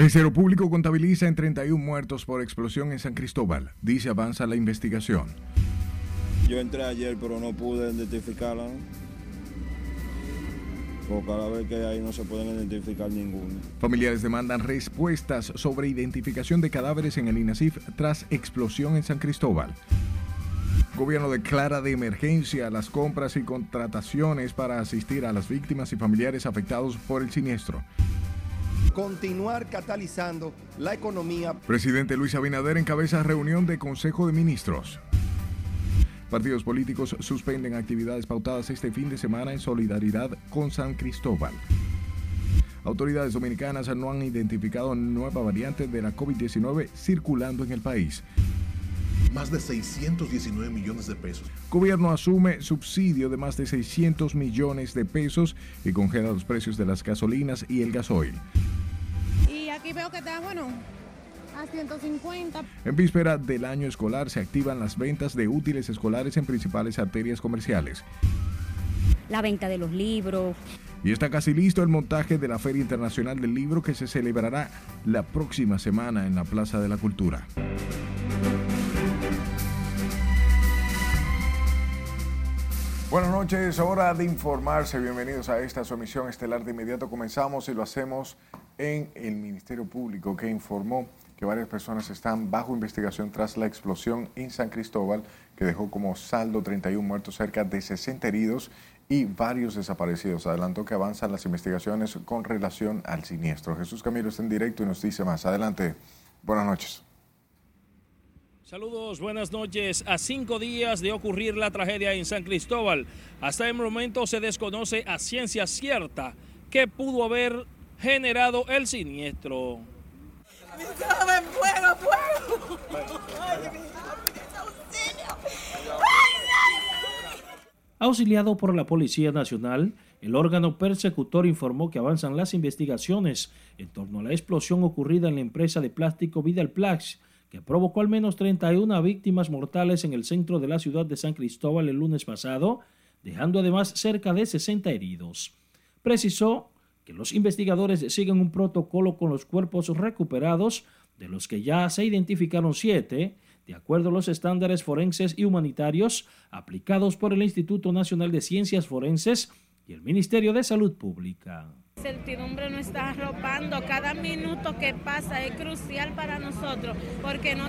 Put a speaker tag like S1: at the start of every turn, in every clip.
S1: Ministerio Público contabiliza en 31 muertos por explosión en San Cristóbal. Dice avanza la investigación.
S2: Yo entré ayer, pero no pude identificarla. Porque cada vez que hay no se pueden identificar ninguno.
S1: Familiares demandan respuestas sobre identificación de cadáveres en el INASIF tras explosión en San Cristóbal. Gobierno declara de emergencia las compras y contrataciones para asistir a las víctimas y familiares afectados por el siniestro.
S3: Continuar catalizando la economía.
S1: Presidente Luis Abinader encabeza reunión de Consejo de Ministros. Partidos políticos suspenden actividades pautadas este fin de semana en solidaridad con San Cristóbal. Autoridades dominicanas no han identificado nueva variante de la COVID-19 circulando en el país.
S4: Más de 619 millones de pesos.
S1: Gobierno asume subsidio de más de 600 millones de pesos y congela los precios de las gasolinas y el gasoil.
S5: Aquí veo que está, bueno, a 150.
S1: En víspera del año escolar se activan las ventas de útiles escolares en principales arterias comerciales.
S6: La venta de los libros.
S1: Y está casi listo el montaje de la Feria Internacional del Libro que se celebrará la próxima semana en la Plaza de la Cultura. Buenas noches, hora de informarse. Bienvenidos a esta su emisión estelar. De inmediato comenzamos y lo hacemos en el Ministerio Público que informó que varias personas están bajo investigación tras la explosión en San Cristóbal que dejó como saldo 31 muertos, cerca de 60 heridos y varios desaparecidos. Adelantó que avanzan las investigaciones con relación al siniestro. Jesús Camilo está en directo y nos dice más. Adelante. Buenas noches.
S7: Saludos, buenas noches. A cinco días de ocurrir la tragedia en San Cristóbal, hasta el momento se desconoce a ciencia cierta qué pudo haber generado el siniestro. Auxiliado por la Policía Nacional, el órgano persecutor informó que avanzan las investigaciones en torno a la explosión ocurrida en la empresa de plástico Vidal Plax, que provocó al menos 31 víctimas mortales en el centro de la ciudad de San Cristóbal el lunes pasado, dejando además cerca de 60 heridos. Precisó que los investigadores siguen un protocolo con los cuerpos recuperados, de los que ya se identificaron siete, de acuerdo a los estándares forenses y humanitarios aplicados por el Instituto Nacional de Ciencias Forenses y el Ministerio de Salud Pública.
S8: Certidumbre nos está arropando. Cada minuto que pasa es crucial para nosotros porque no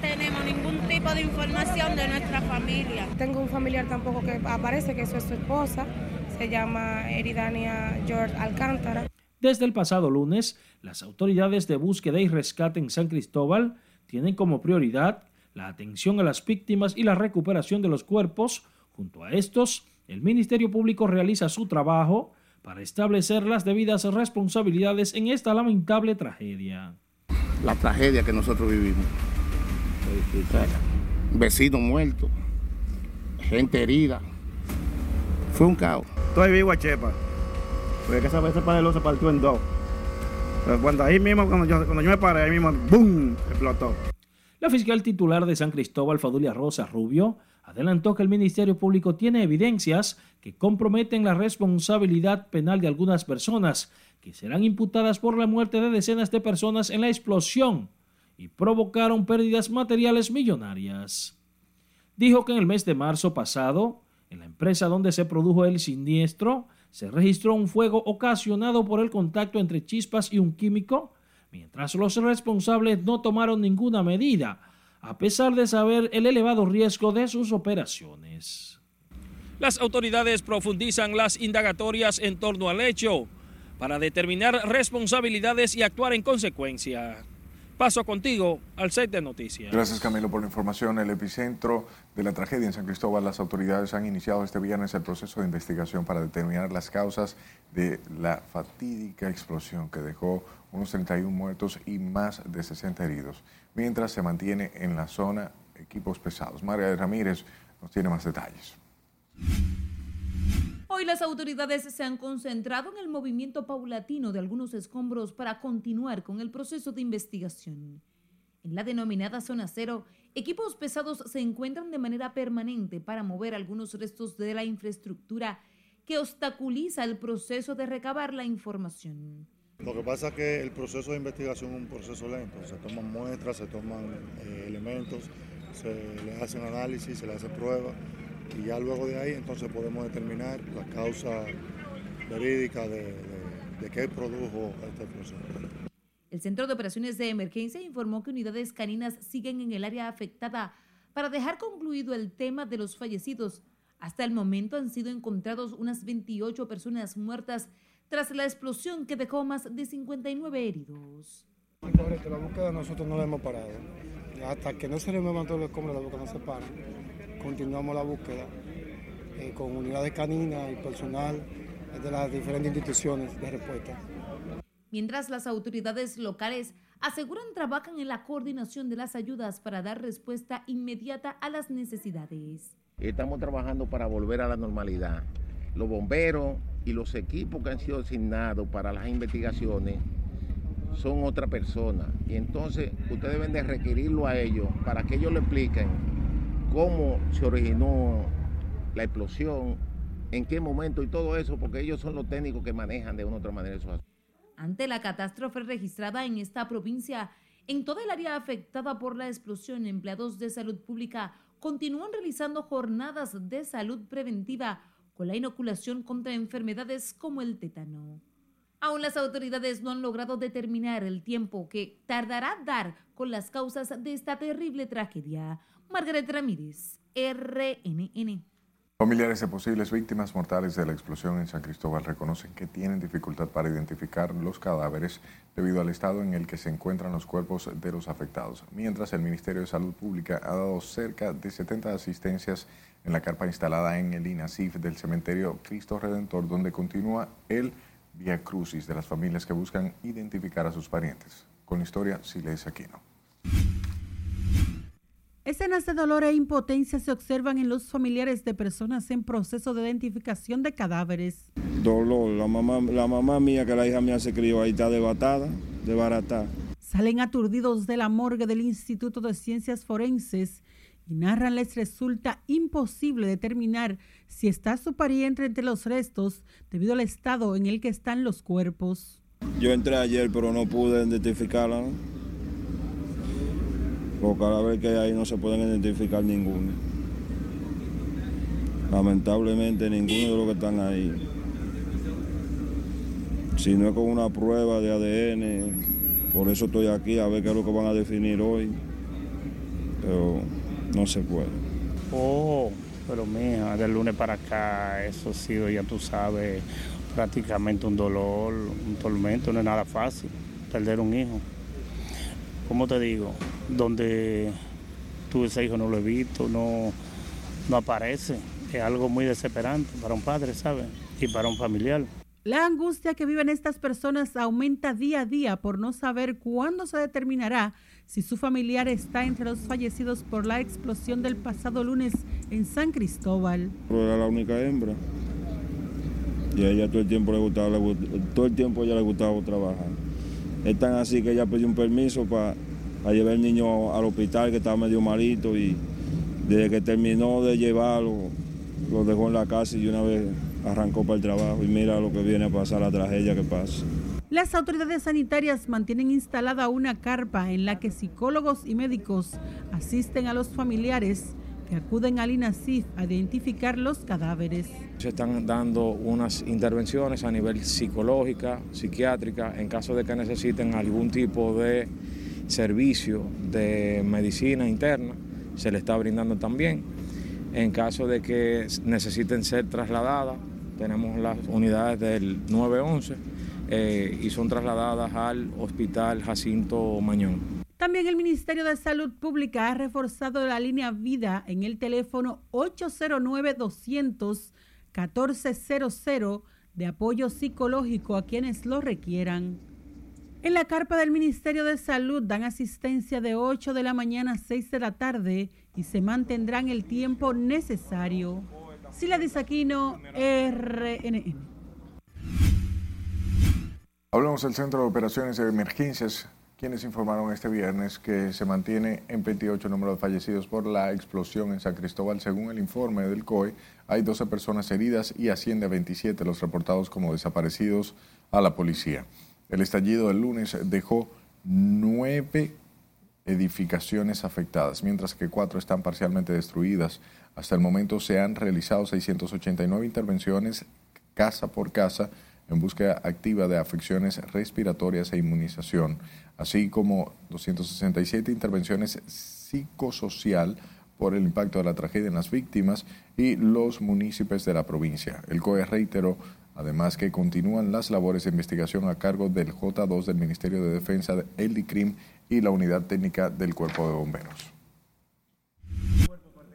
S8: tenemos ningún tipo de información de nuestra familia.
S9: Tengo un familiar tampoco que aparece, que eso es su esposa. Se llama Eridania George Alcántara.
S7: Desde el pasado lunes, las autoridades de búsqueda y rescate en San Cristóbal tienen como prioridad la atención a las víctimas y la recuperación de los cuerpos. Junto a estos, el Ministerio Público realiza su trabajo para establecer las debidas responsabilidades en esta lamentable tragedia.
S10: La tragedia que nosotros vivimos. Vecinos muertos, gente herida. Fue un caos.
S11: Estoy vivo a Chepa. Porque que esa vez ese panelo se partió en dos. Pero cuando ahí mismo, cuando yo, cuando yo me paré, ahí mismo, ¡boom! explotó.
S7: La fiscal titular de San Cristóbal, Fadulia Rosa Rubio, adelantó que el Ministerio Público tiene evidencias que comprometen la responsabilidad penal de algunas personas que serán imputadas por la muerte de decenas de personas en la explosión y provocaron pérdidas materiales millonarias. Dijo que en el mes de marzo pasado, en la empresa donde se produjo el siniestro, se registró un fuego ocasionado por el contacto entre chispas y un químico, mientras los responsables no tomaron ninguna medida a pesar de saber el elevado riesgo de sus operaciones. Las autoridades profundizan las indagatorias en torno al hecho para determinar responsabilidades y actuar en consecuencia. Paso contigo al set de noticias.
S1: Gracias Camilo por la información. El epicentro de la tragedia en San Cristóbal, las autoridades han iniciado este viernes el proceso de investigación para determinar las causas de la fatídica explosión que dejó unos 31 muertos y más de 60 heridos mientras se mantiene en la zona equipos pesados. María Ramírez nos tiene más detalles.
S12: Hoy las autoridades se han concentrado en el movimiento paulatino de algunos escombros para continuar con el proceso de investigación. En la denominada zona cero, equipos pesados se encuentran de manera permanente para mover algunos restos de la infraestructura que obstaculiza el proceso de recabar la información.
S13: Lo que pasa es que el proceso de investigación es un proceso lento. Se toman muestras, se toman eh, elementos, se le hacen análisis, se le hacen pruebas y ya luego de ahí entonces podemos determinar la causa verídica de, de, de qué produjo este proceso.
S12: El Centro de Operaciones de Emergencia informó que unidades caninas siguen en el área afectada para dejar concluido el tema de los fallecidos. Hasta el momento han sido encontrados unas 28 personas muertas tras la explosión que dejó más de 59 heridos.
S14: Correcto, la búsqueda nosotros no la hemos parado. Hasta que no se remuevan todos los escombros, la búsqueda no se para. Continuamos la búsqueda eh, con unidades caninas y personal de las diferentes instituciones de respuesta.
S12: Mientras las autoridades locales aseguran trabajan en la coordinación de las ayudas para dar respuesta inmediata a las necesidades.
S10: Estamos trabajando para volver a la normalidad. Los bomberos y los equipos que han sido asignados para las investigaciones son otra persona. Y entonces ustedes deben de requerirlo a ellos para que ellos le expliquen cómo se originó la explosión, en qué momento y todo eso, porque ellos son los técnicos que manejan de una u otra manera esos asuntos.
S12: Ante la catástrofe registrada en esta provincia, en toda el área afectada por la explosión, empleados de salud pública continúan realizando jornadas de salud preventiva con la inoculación contra enfermedades como el tétano. Aún las autoridades no han logrado determinar el tiempo que tardará dar con las causas de esta terrible tragedia. Margaret Ramírez, RNN.
S1: Familiares de posibles víctimas mortales de la explosión en San Cristóbal reconocen que tienen dificultad para identificar los cadáveres debido al estado en el que se encuentran los cuerpos de los afectados, mientras el Ministerio de Salud Pública ha dado cerca de 70 asistencias en la carpa instalada en el INASIF del cementerio Cristo Redentor, donde continúa el Via Crucis de las familias que buscan identificar a sus parientes. Con la historia, Siles Aquino.
S15: Escenas de dolor e impotencia se observan en los familiares de personas en proceso de identificación de cadáveres.
S2: Dolor, la mamá, la mamá mía, que la hija mía se crió ahí, está debatada, desbaratada.
S15: Salen aturdidos de la morgue del Instituto de Ciencias Forenses y narran les resulta imposible determinar si está su pariente entre los restos debido al estado en el que están los cuerpos.
S2: Yo entré ayer, pero no pude identificarla. ¿no? Porque cada vez que hay ahí no se pueden identificar ninguno. Lamentablemente ninguno de los que están ahí. Si no es con una prueba de ADN, por eso estoy aquí a ver qué es lo que van a definir hoy. Pero no se puede.
S16: Oh, pero mija, del lunes para acá, eso ha sido, ya tú sabes, prácticamente un dolor, un tormento, no es nada fácil perder un hijo. ¿Cómo te digo? Donde tú ese hijo no lo he visto, no, no aparece. Es algo muy desesperante para un padre, ¿sabes? Y para un familiar.
S15: La angustia que viven estas personas aumenta día a día por no saber cuándo se determinará si su familiar está entre los fallecidos por la explosión del pasado lunes en San Cristóbal.
S2: Era la única hembra. Y a ella todo el tiempo le gustaba, todo el tiempo ella le gustaba trabajar. Es tan así que ella pidió un permiso para llevar el niño al hospital que estaba medio malito y desde que terminó de llevarlo, lo dejó en la casa y una vez arrancó para el trabajo y mira lo que viene a pasar, la tragedia que pasa.
S15: Las autoridades sanitarias mantienen instalada una carpa en la que psicólogos y médicos asisten a los familiares que acuden al INASIF a identificar los cadáveres.
S17: Se están dando unas intervenciones a nivel psicológica, psiquiátrica, en caso de que necesiten algún tipo de servicio de medicina interna, se le está brindando también. En caso de que necesiten ser trasladadas, tenemos las unidades del 911 eh, y son trasladadas al Hospital Jacinto Mañón.
S15: También el Ministerio de Salud Pública ha reforzado la línea Vida en el teléfono 809-200-1400 de apoyo psicológico a quienes lo requieran. En la carpa del Ministerio de Salud dan asistencia de 8 de la mañana a 6 de la tarde y se mantendrán el tiempo necesario. Sila Disaquino, RNN.
S1: Hablamos del Centro de Operaciones de Emergencias quienes informaron este viernes que se mantiene en 28 el número de fallecidos por la explosión en San Cristóbal. Según el informe del COE, hay 12 personas heridas y asciende a 27 los reportados como desaparecidos a la policía. El estallido del lunes dejó nueve edificaciones afectadas, mientras que cuatro están parcialmente destruidas. Hasta el momento se han realizado 689 intervenciones casa por casa en búsqueda activa de afecciones respiratorias e inmunización, así como 267 intervenciones psicosocial por el impacto de la tragedia en las víctimas y los municipios de la provincia. El COE reiteró además que continúan las labores de investigación a cargo del J2 del Ministerio de Defensa, el DICRIM y la Unidad Técnica del Cuerpo de Bomberos.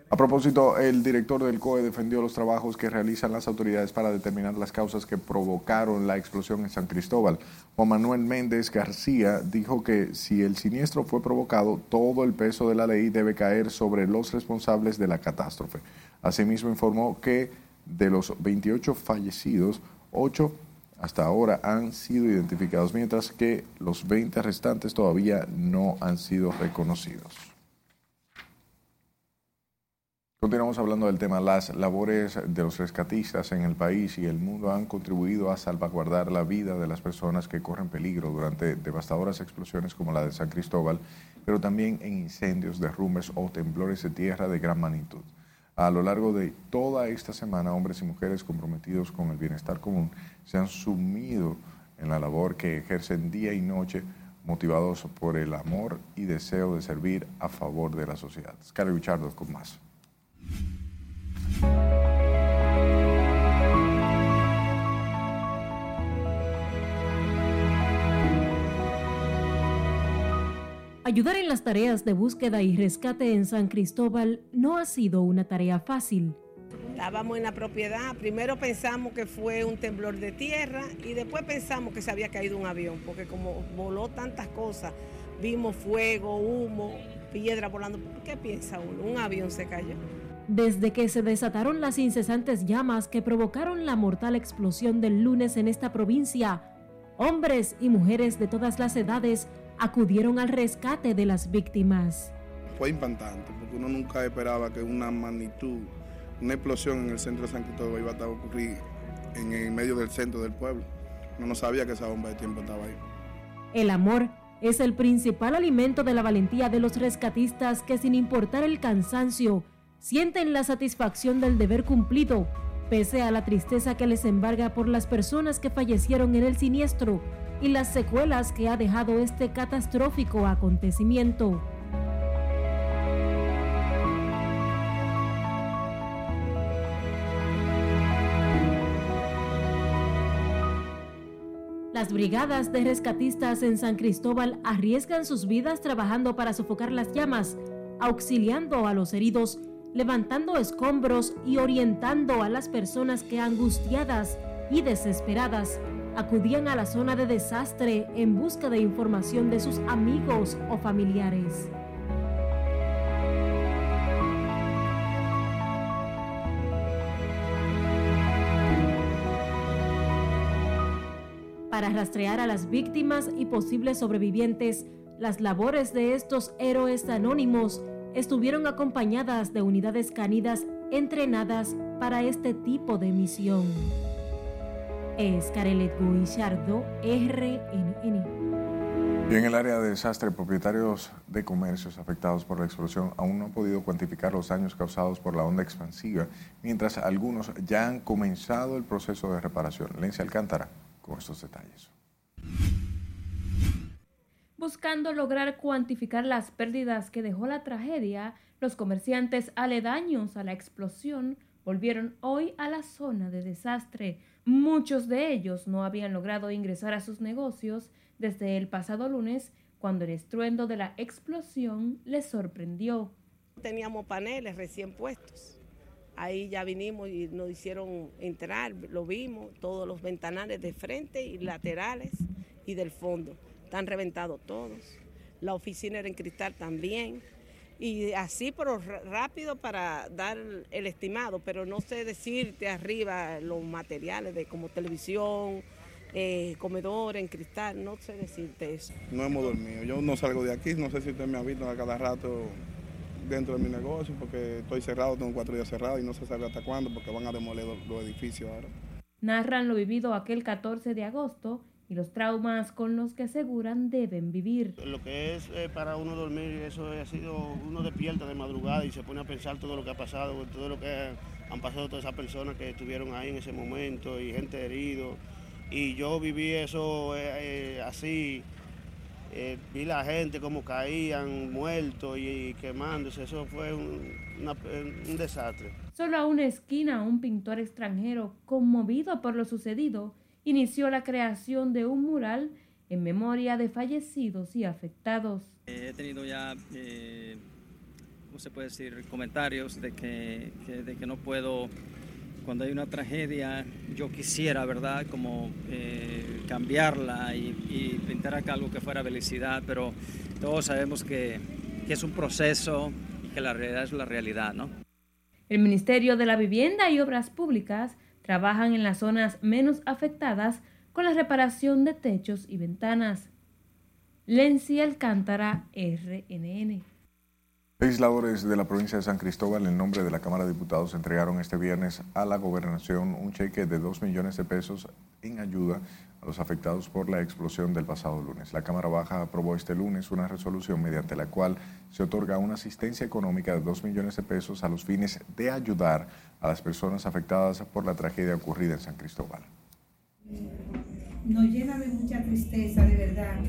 S1: A propósito, el director del COE defendió los trabajos que realizan las autoridades para determinar las causas que provocaron la explosión en San Cristóbal. Juan Manuel Méndez García dijo que si el siniestro fue provocado, todo el peso de la ley debe caer sobre los responsables de la catástrofe. Asimismo, informó que de los 28 fallecidos, 8 hasta ahora han sido identificados, mientras que los 20 restantes todavía no han sido reconocidos. Continuamos hablando del tema. Las labores de los rescatistas en el país y el mundo han contribuido a salvaguardar la vida de las personas que corren peligro durante devastadoras explosiones como la de San Cristóbal, pero también en incendios, derrumbes o temblores de tierra de gran magnitud. A lo largo de toda esta semana, hombres y mujeres comprometidos con el bienestar común se han sumido en la labor que ejercen día y noche motivados por el amor y deseo de servir a favor de la sociedad. Scarlett Richardo con más.
S18: Ayudar en las tareas de búsqueda y rescate en San Cristóbal no ha sido una tarea fácil.
S19: Estábamos en la propiedad, primero pensamos que fue un temblor de tierra y después pensamos que se había caído un avión, porque como voló tantas cosas, vimos fuego, humo, piedra volando. ¿Qué piensa uno? Un avión se cayó.
S18: Desde que se desataron las incesantes llamas que provocaron la mortal explosión del lunes en esta provincia, hombres y mujeres de todas las edades acudieron al rescate de las víctimas.
S20: Fue impactante, porque uno nunca esperaba que una magnitud, una explosión en el centro de San Cristóbal iba a ocurrir en el medio del centro del pueblo. Uno no sabía que esa bomba de tiempo estaba ahí.
S18: El amor es el principal alimento de la valentía de los rescatistas que sin importar el cansancio, sienten la satisfacción del deber cumplido, pese a la tristeza que les embarga por las personas que fallecieron en el siniestro y las secuelas que ha dejado este catastrófico acontecimiento. Las brigadas de rescatistas en San Cristóbal arriesgan sus vidas trabajando para sofocar las llamas, auxiliando a los heridos levantando escombros y orientando a las personas que angustiadas y desesperadas acudían a la zona de desastre en busca de información de sus amigos o familiares. Para rastrear a las víctimas y posibles sobrevivientes, las labores de estos héroes anónimos estuvieron acompañadas de unidades canidas entrenadas para este tipo de misión. Es Carelet Guillardo, RNN.
S1: Y en el área de desastre, propietarios de comercios afectados por la explosión aún no han podido cuantificar los daños causados por la onda expansiva, mientras algunos ya han comenzado el proceso de reparación. Lencia Alcántara con estos detalles
S21: buscando lograr cuantificar las pérdidas que dejó la tragedia, los comerciantes aledaños a la explosión volvieron hoy a la zona de desastre. Muchos de ellos no habían logrado ingresar a sus negocios desde el pasado lunes, cuando el estruendo de la explosión les sorprendió.
S19: Teníamos paneles recién puestos. Ahí ya vinimos y nos hicieron entrar, lo vimos, todos los ventanales de frente y laterales y del fondo están reventados todos. La oficina era en cristal también. Y así, pero rápido para dar el estimado, pero no sé decirte arriba los materiales de como televisión, eh, comedor en cristal, no sé decirte eso.
S20: No hemos dormido, yo no salgo de aquí, no sé si usted me ha visto a cada rato dentro de mi negocio, porque estoy cerrado, tengo cuatro días cerrados y no se sabe hasta cuándo, porque van a demoler los edificios ahora.
S21: Narran lo vivido aquel 14 de agosto y los traumas con los que aseguran deben vivir.
S22: Lo que es eh, para uno dormir, eso ha sido, uno despierta de madrugada y se pone a pensar todo lo que ha pasado, todo lo que han pasado todas esas personas que estuvieron ahí en ese momento y gente herido. Y yo viví eso eh, eh, así, vi la gente como caían muertos y, quemándose, eso fue un, un desastre.
S21: Solo a una esquina, un pintor extranjero, conmovido por lo sucedido, inició la creación de un mural en memoria de fallecidos y afectados.
S23: he tenido ya, eh, ¿cómo se puede decir?, comentarios de que, de que no puedo, cuando hay una tragedia, yo quisiera, ¿verdad?, como eh, cambiarla y, pintar acá algo que fuera felicidad, pero todos sabemos que, que es un proceso y que la realidad es la realidad, ¿no?
S21: El Ministerio de la Vivienda y Obras Públicas trabajan en las zonas menos afectadas con la reparación de techos y ventanas. Lenzi Alcántara, RNN.
S1: Legisladores de la provincia de San Cristóbal, en nombre de la Cámara de Diputados, entregaron este viernes a la gobernación un cheque de 2 millones de pesos en ayuda a los afectados por la explosión del pasado lunes. La Cámara Baja aprobó este lunes una resolución mediante la cual se otorga una asistencia económica de 2 millones de pesos a los fines de ayudar a las personas afectadas por la tragedia ocurrida en San Cristóbal.
S24: Nos llena de mucha tristeza, de verdad,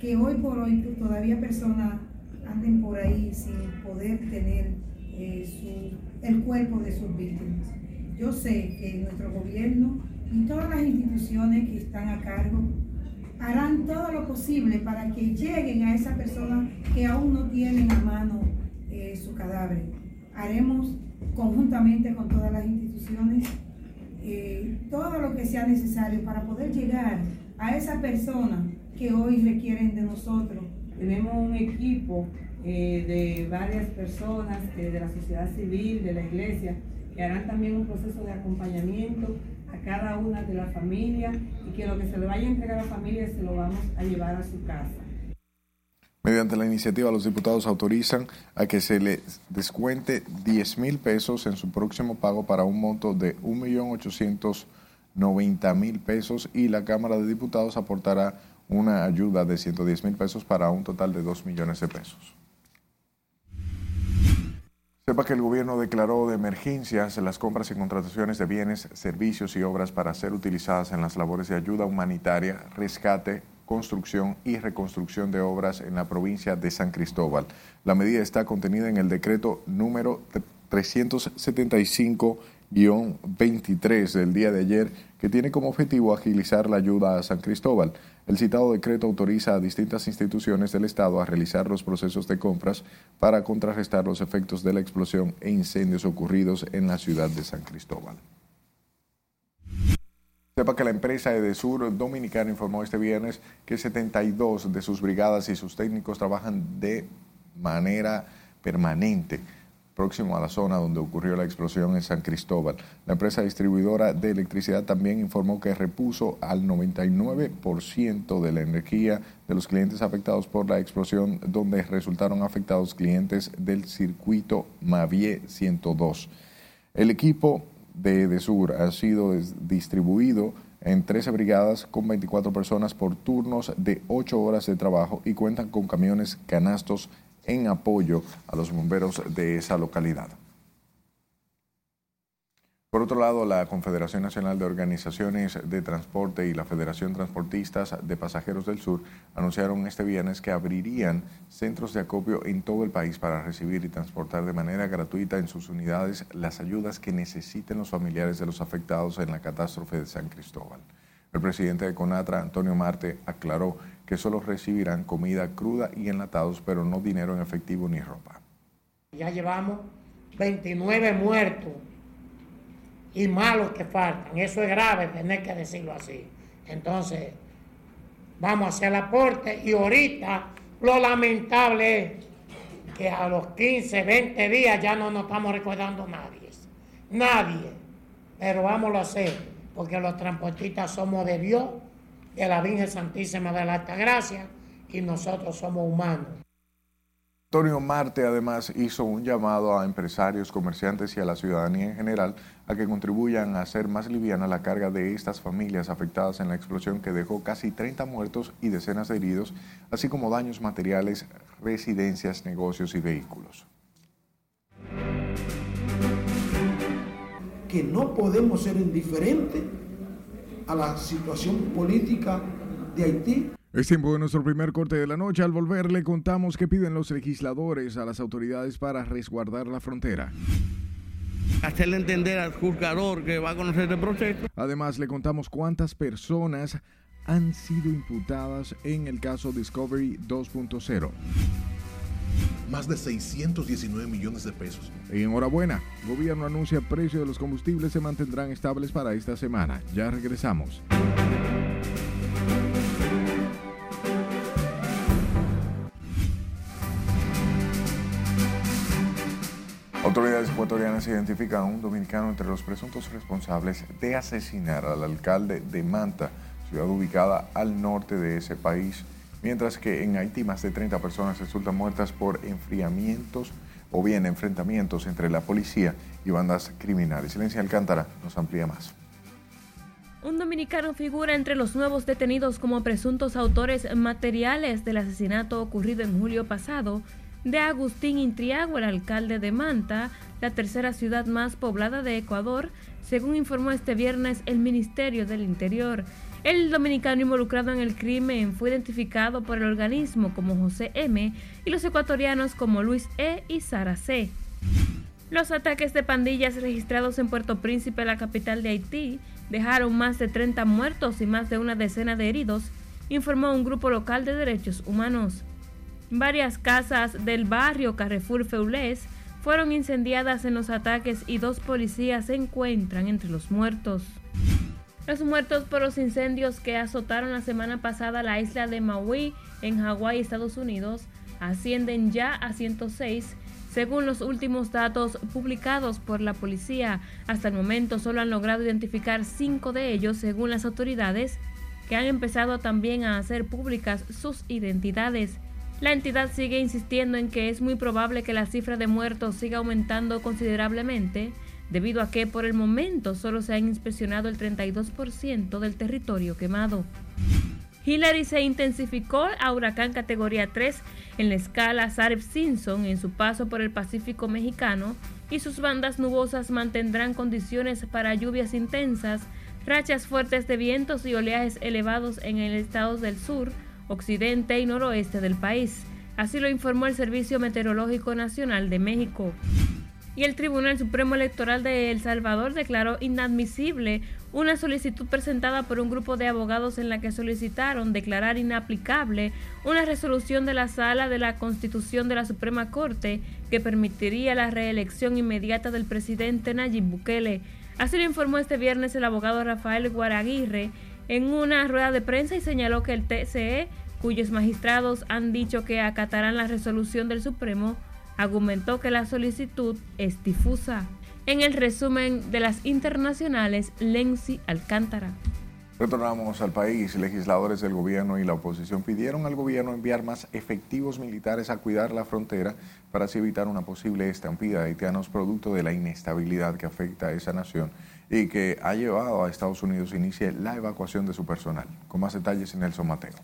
S24: que hoy por hoy todavía personas anden por ahí sin poder tener eh, el cuerpo de sus víctimas. Yo sé que nuestro gobierno y todas las instituciones que están a cargo harán todo lo posible para que lleguen a esa persona que aún no tienen a mano eh, su cadáver. Haremos conjuntamente con todas las instituciones eh, todo lo que sea necesario para poder llegar a esa persona que hoy requieren de nosotros.
S25: Tenemos un equipo eh, de varias personas de la sociedad civil, de la iglesia, que harán también un proceso de acompañamiento a cada una de las familias y que lo que se le vaya a entregar a la familia se lo vamos a llevar a su casa.
S1: Mediante la iniciativa, los diputados autorizan a que se les descuente 10 mil pesos en su próximo pago para un monto de 1.890.000 pesos y la Cámara de Diputados aportará una ayuda de 110 mil pesos para un total de 2 millones de pesos. Sepa que el gobierno declaró de emergencias las compras y contrataciones de bienes, servicios y obras para ser utilizadas en las labores de ayuda humanitaria, rescate, construcción y reconstrucción de obras en la provincia de San Cristóbal. La medida está contenida en el decreto número 375-23 del día de ayer, que tiene como objetivo agilizar la ayuda a San Cristóbal. El citado decreto autoriza a distintas instituciones del Estado a realizar los procesos de compras para contrarrestar los efectos de la explosión e incendios ocurridos en la ciudad de San Cristóbal. Sepa que la empresa Edesur Dominicana informó este viernes que 72 de sus brigadas y sus técnicos trabajan de manera permanente próximo a la zona donde ocurrió la explosión en San Cristóbal. La empresa distribuidora de electricidad también informó que repuso al 99% de la energía de los clientes afectados por la explosión, donde resultaron afectados clientes del circuito Mavie 102. El equipo de Desur ha sido distribuido en 13 brigadas con 24 personas por turnos de 8 horas de trabajo y cuentan con camiones canastos en apoyo a los bomberos de esa localidad. Por otro lado, la Confederación Nacional de Organizaciones de Transporte y la Federación Transportistas de Pasajeros del Sur anunciaron este viernes que abrirían centros de acopio en todo el país para recibir y transportar de manera gratuita en sus unidades las ayudas que necesiten los familiares de los afectados en la catástrofe de San Cristóbal. El presidente de CONATRA, Antonio Marte, aclaró solo recibirán comida cruda y enlatados, pero no dinero en efectivo ni ropa.
S26: Ya llevamos 29 muertos y malos que faltan. Eso es grave tener que decirlo así. Entonces, vamos a hacer el aporte y ahorita lo lamentable es que a los 15, 20 días ya no nos estamos recordando nadie. Nadie. Pero vamos a hacer porque los transportistas somos de Dios, de la Virgen Santísima de la Alta Gracia, y nosotros somos humanos.
S1: Antonio Marte además hizo un llamado a empresarios, comerciantes y a la ciudadanía en general a que contribuyan a hacer más liviana la carga de estas familias afectadas en la explosión que dejó casi 30 muertos y decenas de heridos, así como daños materiales, residencias, negocios y vehículos.
S27: Que no podemos ser indiferentes a la situación política de Haití
S1: es tiempo de nuestro primer corte de la noche. Al volver le contamos qué piden los legisladores a las autoridades para resguardar la frontera.
S28: Hacerle entender al juzgador que va a conocer el proceso.
S1: Además le contamos cuántas personas han sido imputadas en el caso Discovery 2.0.
S29: Más de 619 millones de pesos.
S1: Y enhorabuena, gobierno anuncia precio de los combustibles se mantendrán estables para esta semana. Ya regresamos. Autoridades ecuatorianas identifican a un dominicano entre los presuntos responsables de asesinar al alcalde de Manta, ciudad ubicada al norte de ese país, mientras que en Haití más de 30 personas resultan muertas por enfriamientos o bien enfrentamientos entre la policía y bandas criminales. Silencia Alcántara nos amplía más.
S21: Un dominicano figura entre los nuevos detenidos como presuntos autores materiales del asesinato ocurrido en julio pasado de Agustín Intriago, el alcalde de Manta, la tercera ciudad más poblada de Ecuador, según informó este viernes el Ministerio del Interior. El dominicano involucrado en el crimen fue identificado por el organismo como José M y los ecuatorianos como Luis E y Sara C. Los ataques de pandillas registrados en Puerto Príncipe, la capital de Haití, dejaron más de 30 muertos y más de una decena de heridos, informó un grupo local de derechos humanos. Varias casas del barrio Carrefour Feulés fueron incendiadas en los ataques y dos policías se encuentran entre los muertos. Los muertos por los incendios que azotaron la semana pasada la isla de Maui en Hawái, Estados Unidos, ascienden ya a 106, según los últimos datos publicados por la policía. Hasta el momento solo han logrado identificar cinco de ellos, según las autoridades, que han empezado también a hacer públicas sus identidades. La entidad sigue insistiendo en que es muy probable que la cifra de muertos siga aumentando considerablemente, debido a que por el momento solo se han inspeccionado el 32% del territorio quemado. Hillary se intensificó a huracán categoría 3 en la escala Sarev-Simpson en su paso por el Pacífico mexicano y sus bandas nubosas mantendrán condiciones para lluvias intensas, rachas fuertes de vientos y oleajes elevados en el estado del sur, occidente y noroeste del país. Así lo informó el Servicio Meteorológico Nacional de México. Y el Tribunal Supremo Electoral de El Salvador declaró inadmisible una solicitud presentada por un grupo de abogados en la que solicitaron declarar inaplicable una resolución de la Sala de la Constitución de la Suprema Corte que permitiría la reelección inmediata del presidente Nayib Bukele. Así lo informó este viernes el abogado Rafael Guaraguirre en una rueda de prensa y señaló que el TCE, cuyos magistrados han dicho que acatarán la resolución del Supremo, argumentó que la solicitud es difusa. En el resumen de las internacionales, Lenzi Alcántara.
S1: Retornamos al país. Legisladores del gobierno y la oposición pidieron al gobierno enviar más efectivos militares a cuidar la frontera para así evitar una posible estampida de haitianos producto de la inestabilidad que afecta a esa nación y que ha llevado a Estados Unidos a iniciar la evacuación de su personal. Con más detalles en Nelson Mateo.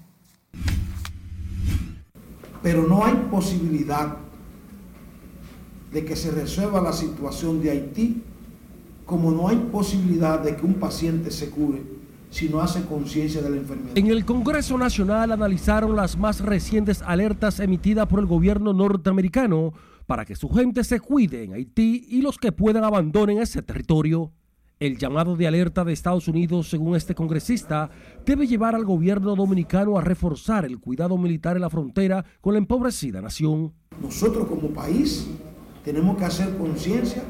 S27: Pero no hay posibilidad de que se resuelva la situación de Haití como no hay posibilidad de que un paciente se cure si no hace conciencia de la enfermedad.
S30: En el Congreso Nacional analizaron las más recientes alertas emitidas por el gobierno norteamericano para que su gente se cuide en Haití y los que puedan abandonen ese territorio. El llamado de alerta de Estados Unidos, según este congresista, debe llevar al gobierno dominicano a reforzar el cuidado militar en la frontera con la empobrecida nación.
S27: Nosotros como país tenemos que hacer conciencia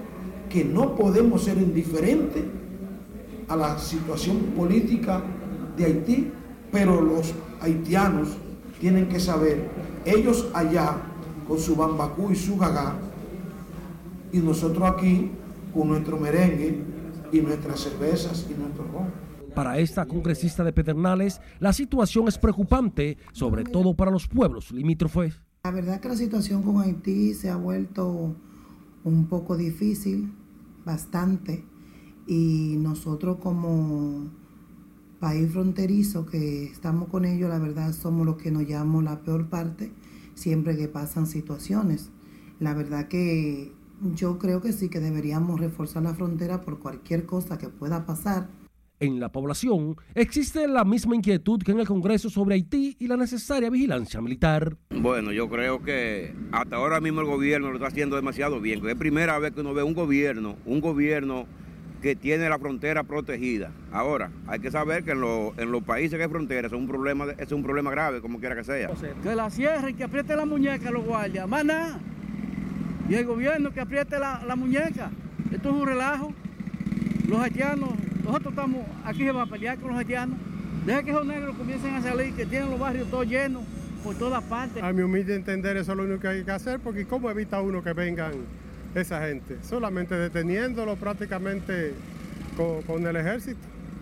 S27: que no podemos ser indiferentes a la situación política de Haití, pero los haitianos tienen que saber, ellos allá con su bambacú y su gagá, y nosotros aquí con nuestro merengue y nuestras cervezas y nuestro ron.
S30: Para esta congresista de Pedernales, la situación es preocupante, sobre todo para los pueblos limítrofes.
S24: La verdad que la situación con Haití se ha vuelto un poco difícil, bastante, y nosotros como país fronterizo que estamos con ellos, la verdad somos los que nos llamamos la peor parte siempre que pasan situaciones. La verdad que yo creo que sí que deberíamos reforzar la frontera por cualquier cosa que pueda pasar.
S30: En la población existe la misma inquietud que en el Congreso sobre Haití y la necesaria vigilancia militar.
S31: Bueno, yo creo que hasta ahora mismo el gobierno lo está haciendo demasiado bien. Es primera vez que uno ve un gobierno, un gobierno que tiene la frontera protegida. Ahora, hay que saber que en, los países que hay fronteras es un problema, es un problema grave, como quiera que sea.
S32: Que la cierre y que apriete la muñeca los guardias, más nada. Y el gobierno que apriete la, la muñeca. Esto es un relajo. Los haitianos nosotros estamos aquí se va a pelear con los haitianos. Deja que esos negros comiencen a salir, que tienen los barrios todos llenos por todas partes.
S33: A mi humilde entender eso es lo único que hay que hacer, porque ¿cómo evita uno que vengan esa gente? Solamente deteniéndolo prácticamente con, con el ejército.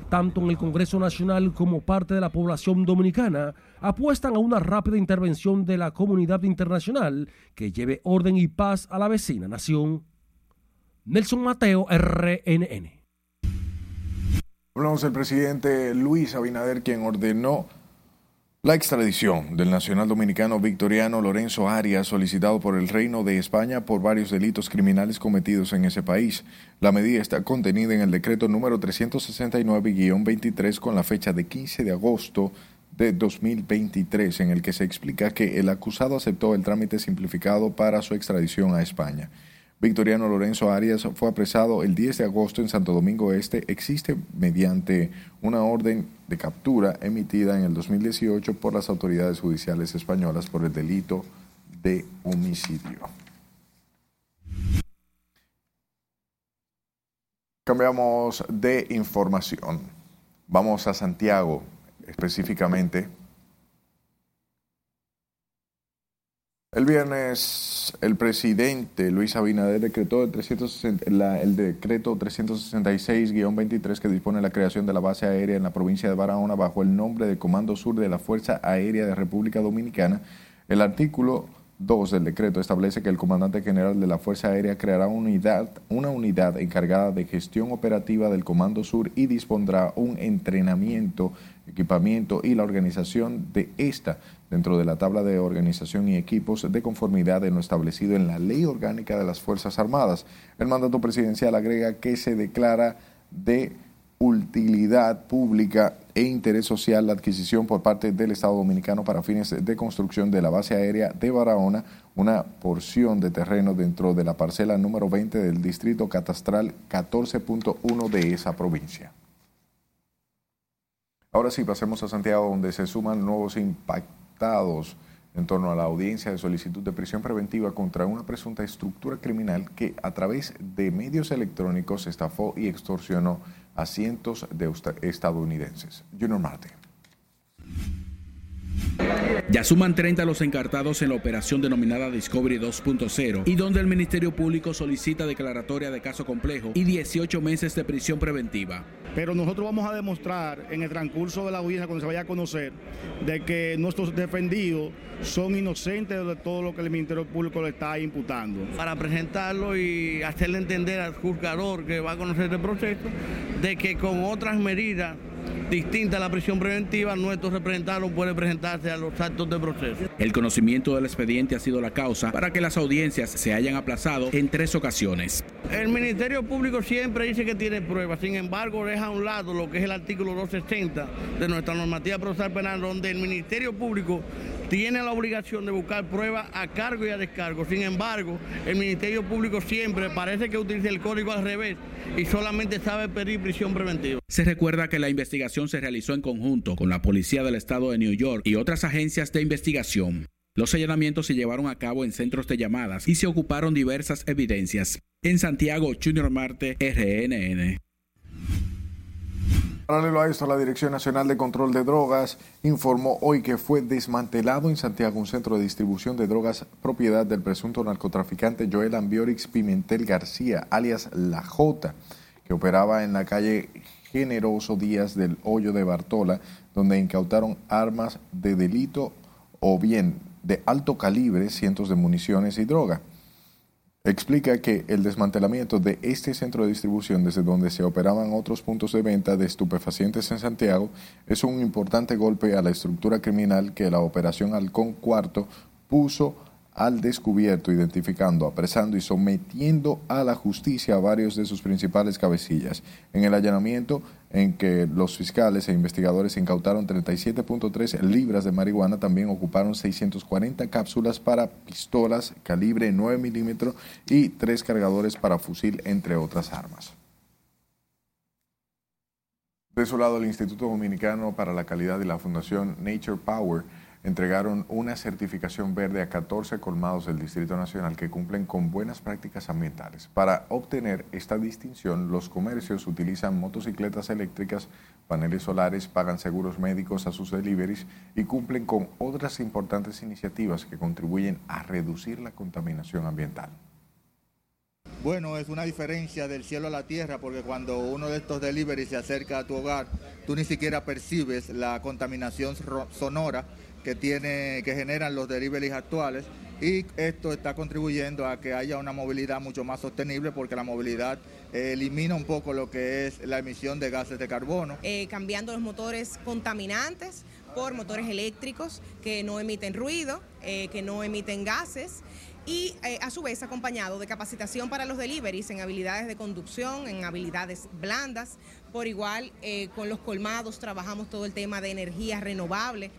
S30: Tanto en el Congreso Nacional como parte de la población dominicana apuestan a una rápida intervención de la comunidad internacional que lleve orden y paz a la vecina nación. Nelson Mateo, RNN.
S1: Hablamos del presidente Luis Abinader, quien ordenó la extradición del nacional dominicano victoriano Lorenzo Arias, solicitado por el Reino de España por varios delitos criminales cometidos en ese país. La medida está contenida en el decreto número 369-23 con la fecha de 15 de agosto de 2023, en el que se explica que el acusado aceptó el trámite simplificado para su extradición a España. Victoriano Lorenzo Arias fue apresado el 10 de agosto en Santo Domingo Este. Existe mediante una orden de captura emitida en el 2018 por las autoridades judiciales españolas por el delito de homicidio. Cambiamos de información. Vamos a Santiago específicamente El viernes el presidente Luis Abinader decretó el, 360, el decreto 366-23 que dispone la creación de la base aérea en la provincia de Barahona bajo el nombre de Comando Sur de la Fuerza Aérea de República Dominicana. El artículo 2 del decreto establece que el comandante general de la Fuerza Aérea creará unidad, una unidad encargada de gestión operativa del Comando Sur y dispondrá un entrenamiento, equipamiento y la organización de esta dentro de la tabla de organización y equipos de conformidad en lo establecido en la Ley Orgánica de las Fuerzas Armadas. El mandato presidencial agrega que se declara de utilidad pública e interés social la adquisición por parte del Estado Dominicano para fines de construcción de la base aérea de Barahona, una porción de terreno dentro de la parcela número 20 del distrito catastral 14.1 de esa provincia. Ahora sí, pasemos a Santiago, donde se suman nuevos en torno a la audiencia de solicitud de prisión preventiva contra una presunta estructura criminal que a través de medios electrónicos estafó y extorsionó a cientos de estadounidenses. Junior Marte.
S34: Ya suman 30 los encartados en la operación denominada Discovery 2.0 y donde el Ministerio Público solicita declaratoria de caso complejo y 18 meses de prisión preventiva.
S35: Pero nosotros vamos a demostrar en el transcurso de la audiencia, cuando se vaya a conocer, de que nuestros defendidos son inocentes de todo lo que el Ministerio Público le está imputando.
S28: Para presentarlo y hacerle entender al juzgador que va a conocer este proceso, de que con otras medidas distinta a la prisión preventiva, nuestro representado puede presentarse a los actos de proceso.
S34: El conocimiento del expediente ha sido la causa para que las audiencias se hayan aplazado en tres ocasiones.
S28: El Ministerio Público siempre dice que tiene pruebas, sin embargo deja a un lado lo que es el artículo 260 de nuestra normativa procesal penal, donde el Ministerio Público tiene la obligación de buscar pruebas a cargo y a descargo. Sin embargo, el Ministerio Público siempre parece que utiliza el código al revés y solamente sabe pedir prisión preventiva.
S34: Se recuerda que la investigación se realizó en conjunto con la Policía del Estado de New York y otras agencias de investigación. Los allanamientos se llevaron a cabo en centros de llamadas y se ocuparon diversas evidencias. En Santiago, Junior Marte, RNN.
S1: Paralelo a esto, la Dirección Nacional de Control de Drogas informó hoy que fue desmantelado en Santiago un centro de distribución de drogas propiedad del presunto narcotraficante Joel Ambiorix Pimentel García, alias La Jota, que operaba en la calle Generoso Díaz del Hoyo de Bartola, donde incautaron armas de delito o bien de alto calibre, cientos de municiones y droga. Explica que el desmantelamiento de este centro de distribución desde donde se operaban otros puntos de venta de estupefacientes en Santiago es un importante golpe a la estructura criminal que la operación Halcón Cuarto puso al descubierto, identificando, apresando y sometiendo a la justicia a varios de sus principales cabecillas. En el allanamiento en que los fiscales e investigadores incautaron 37.3 libras de marihuana, también ocuparon 640 cápsulas para pistolas calibre 9 milímetros y tres cargadores para fusil, entre otras armas. De su lado, el Instituto Dominicano para la Calidad y la Fundación Nature Power entregaron una certificación verde a 14 colmados del Distrito Nacional que cumplen con buenas prácticas ambientales. Para obtener esta distinción, los comercios utilizan motocicletas eléctricas, paneles solares, pagan seguros médicos a sus deliveries y cumplen con otras importantes iniciativas que contribuyen a reducir la contaminación ambiental.
S36: Bueno, es una diferencia del cielo a la tierra porque cuando uno de estos deliveries se acerca a tu hogar, tú ni siquiera percibes la contaminación sonora que, tiene, que generan los deliveries actuales y esto está contribuyendo a que haya una movilidad mucho más sostenible porque la movilidad eh, elimina un poco lo que es la emisión de gases de carbono.
S37: Eh, cambiando los motores contaminantes por motores eléctricos que no emiten ruido, eh, que no emiten gases y a su vez acompañado de capacitación para los deliveries en habilidades de conducción, en habilidades blandas. Por igual, con los colmados trabajamos todo el tema de energía renovable.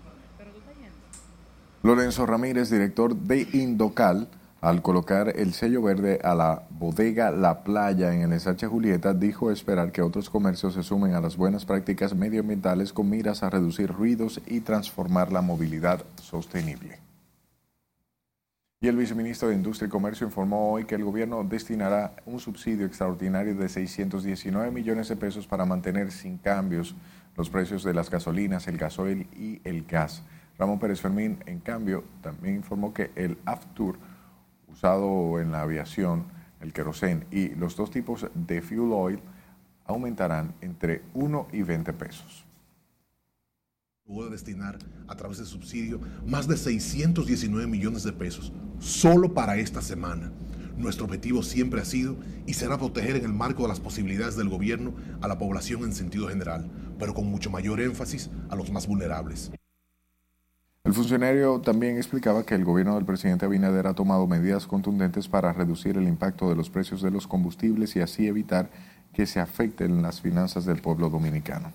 S1: Lorenzo Ramírez, director de Indocal, al colocar el sello verde a la bodega La Playa en el SH Julieta, dijo esperar que otros comercios se sumen a las buenas prácticas medioambientales con miras a reducir ruidos y transformar la movilidad sostenible. Y el viceministro de Industria y Comercio informó hoy que el gobierno destinará un subsidio extraordinario de 619 millones de pesos para mantener sin cambios los precios de las gasolinas, el gasoil y el gas. Ramón Pérez Fermín, en cambio, también informó que el Aftur, usado en la aviación, el querosén y los dos tipos de fuel oil aumentarán entre 1 y 20 pesos.
S29: De destinar a través de subsidio más de 619 millones de pesos solo para esta semana. Nuestro objetivo siempre ha sido y será proteger en el marco de las posibilidades del gobierno a la población en sentido general, pero con mucho mayor énfasis a los más vulnerables.
S1: El funcionario también explicaba que el gobierno del presidente Abinader ha tomado medidas contundentes para reducir el impacto de los precios de los combustibles y así evitar que se afecten las finanzas del pueblo dominicano.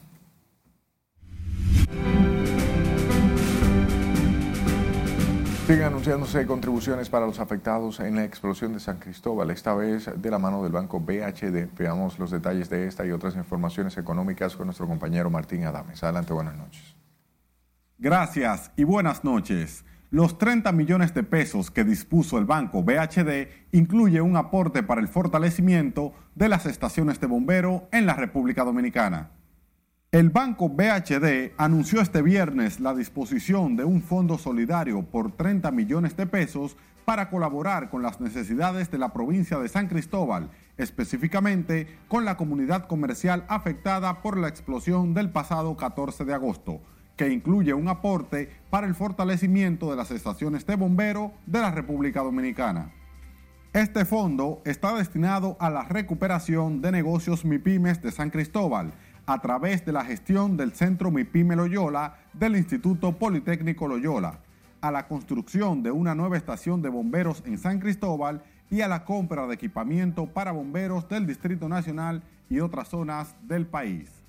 S1: Siguen anunciándose contribuciones para los afectados en la explosión de San Cristóbal, esta vez de la mano del banco BHD. Veamos los detalles de esta y otras informaciones económicas con nuestro compañero Martín Adames. Adelante, buenas noches.
S38: Gracias y buenas noches. Los 30 millones de pesos que dispuso el banco BHD incluye un aporte para el fortalecimiento de las estaciones de bombero en la República Dominicana. El banco BHD anunció este viernes la disposición de un fondo solidario por 30 millones de pesos para colaborar con las necesidades de la provincia de San Cristóbal, específicamente con la comunidad comercial afectada por la explosión del pasado 14 de agosto que incluye un aporte para el fortalecimiento de las estaciones de bombero de la República Dominicana. Este fondo está destinado a la recuperación de negocios MIPIMES de San Cristóbal a través de la gestión del Centro MIPIME Loyola del Instituto Politécnico Loyola, a la construcción de una nueva estación de bomberos en San Cristóbal y a la compra de equipamiento para bomberos del Distrito Nacional y otras zonas del país.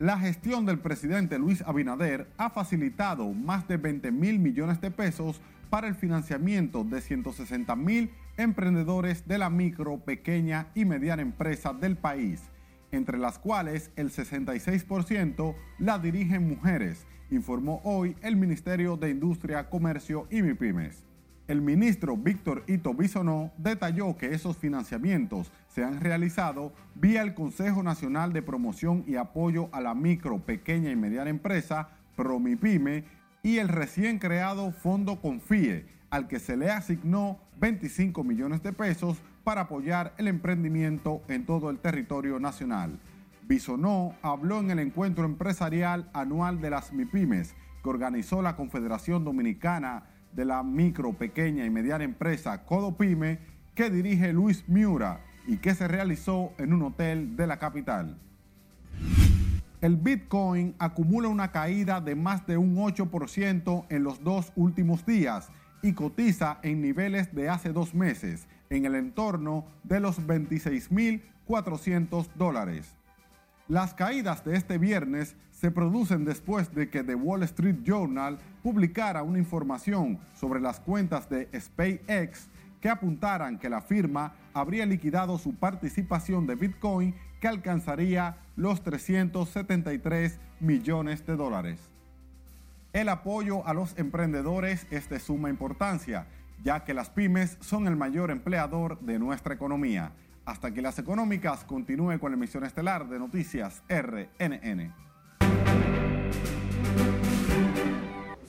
S38: La gestión del presidente Luis Abinader ha facilitado más de 20 mil millones de pesos para el financiamiento de 160 mil emprendedores de la micro, pequeña y mediana empresa del país, entre las cuales el 66% la dirigen mujeres, informó hoy el Ministerio de Industria, Comercio y MIPIMES. El ministro Víctor Ito Bisonó detalló que esos financiamientos se han realizado vía el Consejo Nacional de Promoción y Apoyo a la Micro, Pequeña y Mediana Empresa, PROMIPYME, y el recién creado Fondo Confíe, al que se le asignó 25 millones de pesos para apoyar el emprendimiento en todo el territorio nacional. Bisonó habló en el encuentro empresarial anual de las MIPIMES que organizó la Confederación Dominicana de la Micro, Pequeña y Mediana Empresa Codopime, que dirige Luis Miura y que se realizó en un hotel de la capital. El Bitcoin acumula una caída de más de un 8% en los dos últimos días y cotiza en niveles de hace dos meses, en el entorno de los 26.400 dólares. Las caídas de este viernes se producen después de que The Wall Street Journal publicara una información sobre las cuentas de SpaceX que apuntaran que la firma habría liquidado su participación de Bitcoin que alcanzaría los 373 millones de dólares. El apoyo a los emprendedores es de suma importancia, ya que las pymes son el mayor empleador de nuestra economía. Hasta que las económicas continúe con la emisión estelar de Noticias RNN.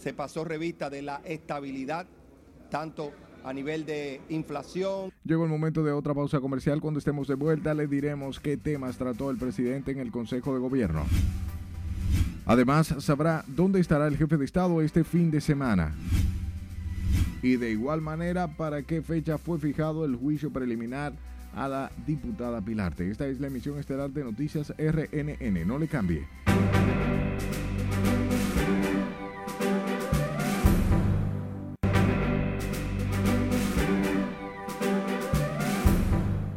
S39: Se pasó revista de la estabilidad, tanto a nivel de inflación.
S1: Llegó el momento de otra pausa comercial. Cuando estemos de vuelta le diremos qué temas trató el presidente en el Consejo de Gobierno. Además, sabrá dónde estará el jefe de Estado este fin de semana. Y de igual manera, para qué fecha fue fijado el juicio preliminar a la diputada Pilarte. Esta es la emisión estelar de Noticias RNN. No le cambie.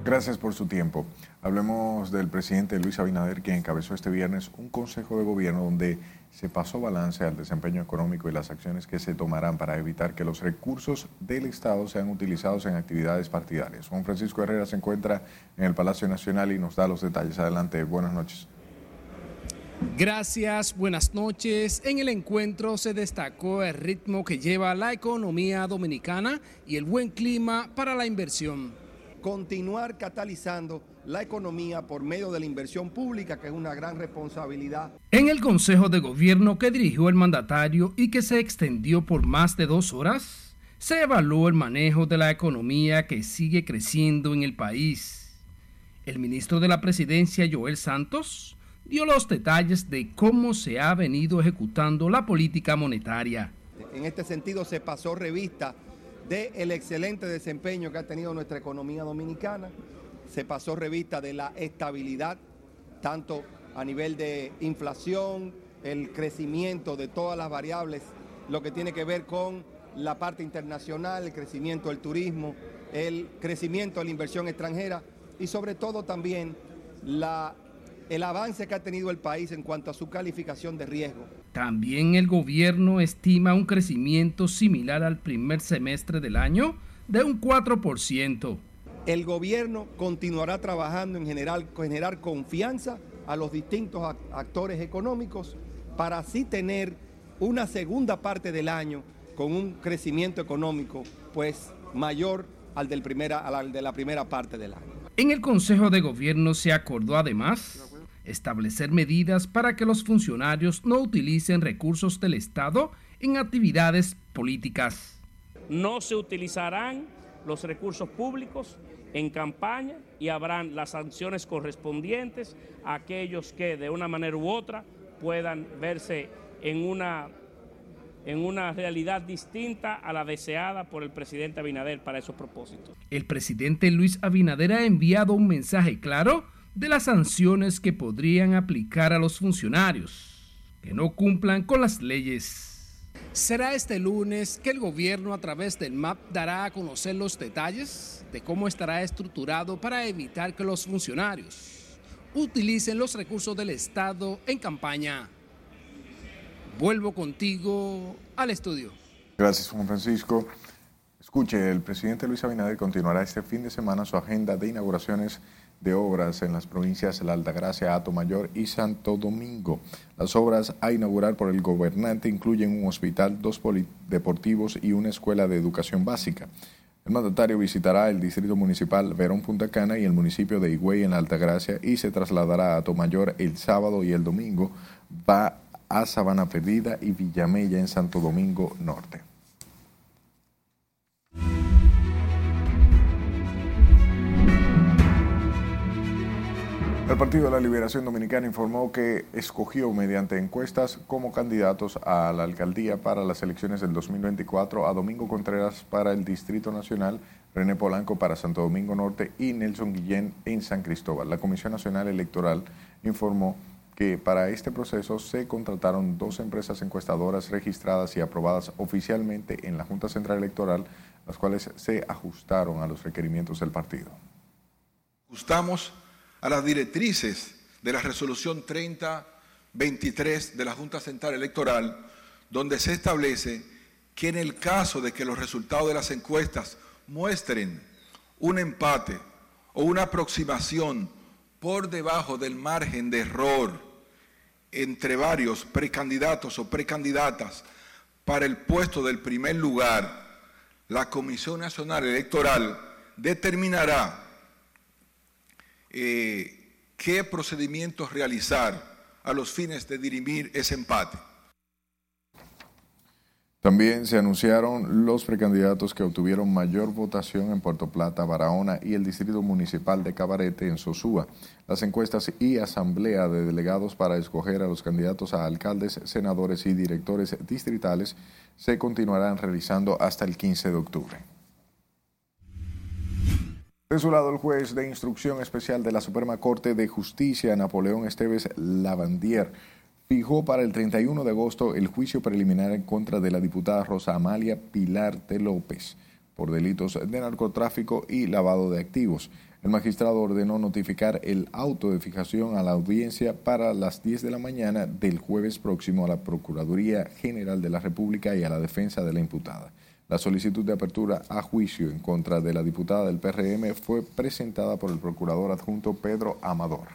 S1: Gracias por su tiempo. Hablemos del presidente Luis Abinader, quien encabezó este viernes un consejo de gobierno donde se pasó balance al desempeño económico y las acciones que se tomarán para evitar que los recursos del Estado sean utilizados en actividades partidarias. Juan Francisco Herrera se encuentra en el Palacio Nacional y nos da los detalles. Adelante, buenas noches.
S40: Gracias, buenas noches. En el encuentro se destacó el ritmo que lleva la economía dominicana y el buen clima para la inversión
S39: continuar catalizando la economía por medio de la inversión pública, que es una gran responsabilidad.
S40: En el Consejo de Gobierno que dirigió el mandatario y que se extendió por más de dos horas, se evaluó el manejo de la economía que sigue creciendo en el país. El ministro de la Presidencia, Joel Santos, dio los detalles de cómo se ha venido ejecutando la política monetaria.
S39: En este sentido se pasó revista del excelente desempeño que ha tenido nuestra economía dominicana. Se pasó revista de la estabilidad, tanto a nivel de inflación, el crecimiento de todas las variables, lo que tiene que ver con la parte internacional, el crecimiento del turismo, el crecimiento de la inversión extranjera y sobre todo también el avance que ha tenido el país en cuanto a su calificación de riesgo.
S40: También el gobierno estima un crecimiento similar al primer semestre del año de un 4%.
S39: El gobierno continuará trabajando en general, generar confianza a los distintos actores económicos para así tener una segunda parte del año con un crecimiento económico pues mayor al, del primera, al de la primera parte del año.
S40: En el Consejo de Gobierno se acordó además establecer medidas para que los funcionarios no utilicen recursos del Estado en actividades políticas.
S41: No se utilizarán los recursos públicos en campaña y habrán las sanciones correspondientes a aquellos que de una manera u otra puedan verse en una, en una realidad distinta a la deseada por el presidente Abinader para esos propósitos.
S40: El presidente Luis Abinader ha enviado un mensaje claro de las sanciones que podrían aplicar a los funcionarios que no cumplan con las leyes. Será este lunes que el gobierno a través del MAP dará a conocer los detalles de cómo estará estructurado para evitar que los funcionarios utilicen los recursos del Estado en campaña. Vuelvo contigo al estudio.
S1: Gracias, Juan Francisco. Escuche, el presidente Luis Abinader continuará este fin de semana su agenda de inauguraciones de obras en las provincias de La Altagracia, Mayor y Santo Domingo. Las obras a inaugurar por el gobernante incluyen un hospital, dos deportivos y una escuela de educación básica. El mandatario visitará el distrito municipal Verón Punta Cana y el municipio de Higüey en La Altagracia y se trasladará a Mayor el sábado y el domingo. Va a Sabana Perdida y Villamella en Santo Domingo Norte. El Partido de la Liberación Dominicana informó que escogió mediante encuestas como candidatos a la alcaldía para las elecciones del 2024 a Domingo Contreras para el Distrito Nacional, René Polanco para Santo Domingo Norte y Nelson Guillén en San Cristóbal. La Comisión Nacional Electoral informó que para este proceso se contrataron dos empresas encuestadoras registradas y aprobadas oficialmente en la Junta Central Electoral, las cuales se ajustaron a los requerimientos del partido.
S42: Ajustamos a las directrices de la resolución 3023 de la Junta Central Electoral, donde se establece que en el caso de que los resultados de las encuestas muestren un empate o una aproximación por debajo del margen de error entre varios precandidatos o precandidatas para el puesto del primer lugar, la Comisión Nacional Electoral determinará eh, qué procedimientos realizar a los fines de dirimir ese empate.
S1: También se anunciaron los precandidatos que obtuvieron mayor votación en Puerto Plata, Barahona y el Distrito Municipal de Cabarete en Sosúa. Las encuestas y asamblea de delegados para escoger a los candidatos a alcaldes, senadores y directores distritales se continuarán realizando hasta el 15 de octubre. De su lado, el juez de instrucción especial de la Suprema Corte de Justicia, Napoleón Esteves Lavandier, fijó para el 31 de agosto el juicio preliminar en contra de la diputada Rosa Amalia Pilar de López por delitos de narcotráfico y lavado de activos. El magistrado ordenó notificar el auto de fijación a la audiencia para las 10 de la mañana del jueves próximo a la Procuraduría General de la República y a la defensa de la imputada. La solicitud de apertura a juicio en contra de la diputada del PRM fue presentada por el procurador adjunto Pedro Amador.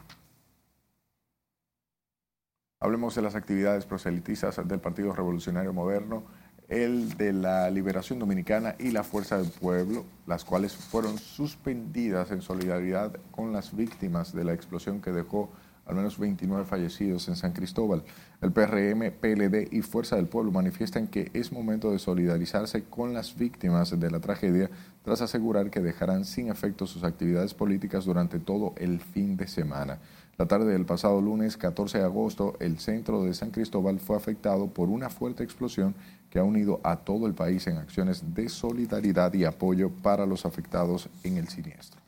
S1: Hablemos de las actividades proselitizas del Partido Revolucionario Moderno, el de la Liberación Dominicana y la Fuerza del Pueblo, las cuales fueron suspendidas en solidaridad con las víctimas de la explosión que dejó al menos 29 fallecidos en San Cristóbal. El PRM, PLD y Fuerza del Pueblo manifiestan que es momento de solidarizarse con las víctimas de la tragedia tras asegurar que dejarán sin efecto sus actividades políticas durante todo el fin de semana. La tarde del pasado lunes 14 de agosto, el centro de San Cristóbal fue afectado por una fuerte explosión que ha unido a todo el país en acciones de solidaridad y apoyo para los afectados en el siniestro.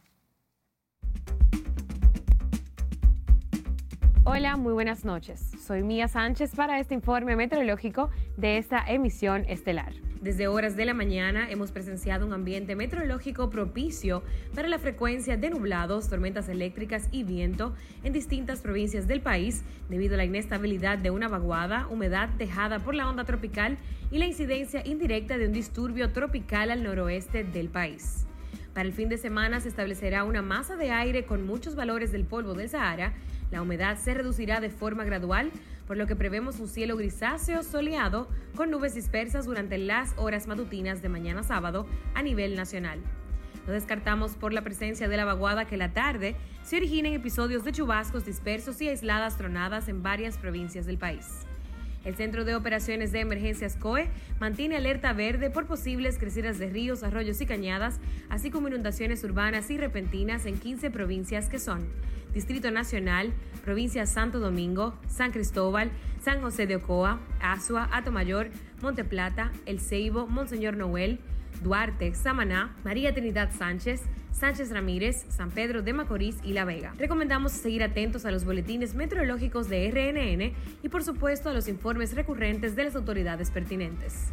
S43: Hola, muy buenas noches. Soy Mía Sánchez para este informe meteorológico de esta emisión estelar. Desde horas de la mañana hemos presenciado un ambiente meteorológico propicio para la frecuencia de nublados, tormentas eléctricas y viento en distintas provincias del país debido a la inestabilidad de una vaguada, humedad dejada por la onda tropical y la incidencia indirecta de un disturbio tropical al noroeste del país. Para el fin de semana se establecerá una masa de aire con muchos valores del polvo del Sahara. La humedad se reducirá de forma gradual, por lo que prevemos un cielo grisáceo soleado con nubes dispersas durante las horas matutinas de mañana sábado a nivel nacional. No descartamos por la presencia de la vaguada que la tarde se originen episodios de chubascos dispersos y aisladas tronadas en varias provincias del país. El Centro de Operaciones de Emergencias COE mantiene alerta verde por posibles crecidas de ríos, arroyos y cañadas, así como inundaciones urbanas y repentinas en 15 provincias que son Distrito Nacional, Provincia Santo Domingo, San Cristóbal, San José de Ocoa, Asua, Atomayor, Monte Plata, El Ceibo, Monseñor Noel, Duarte, Samaná, María Trinidad Sánchez, Sánchez Ramírez, San Pedro de Macorís y La Vega. Recomendamos seguir atentos a los boletines meteorológicos de RNN y por supuesto a los informes recurrentes de las autoridades pertinentes.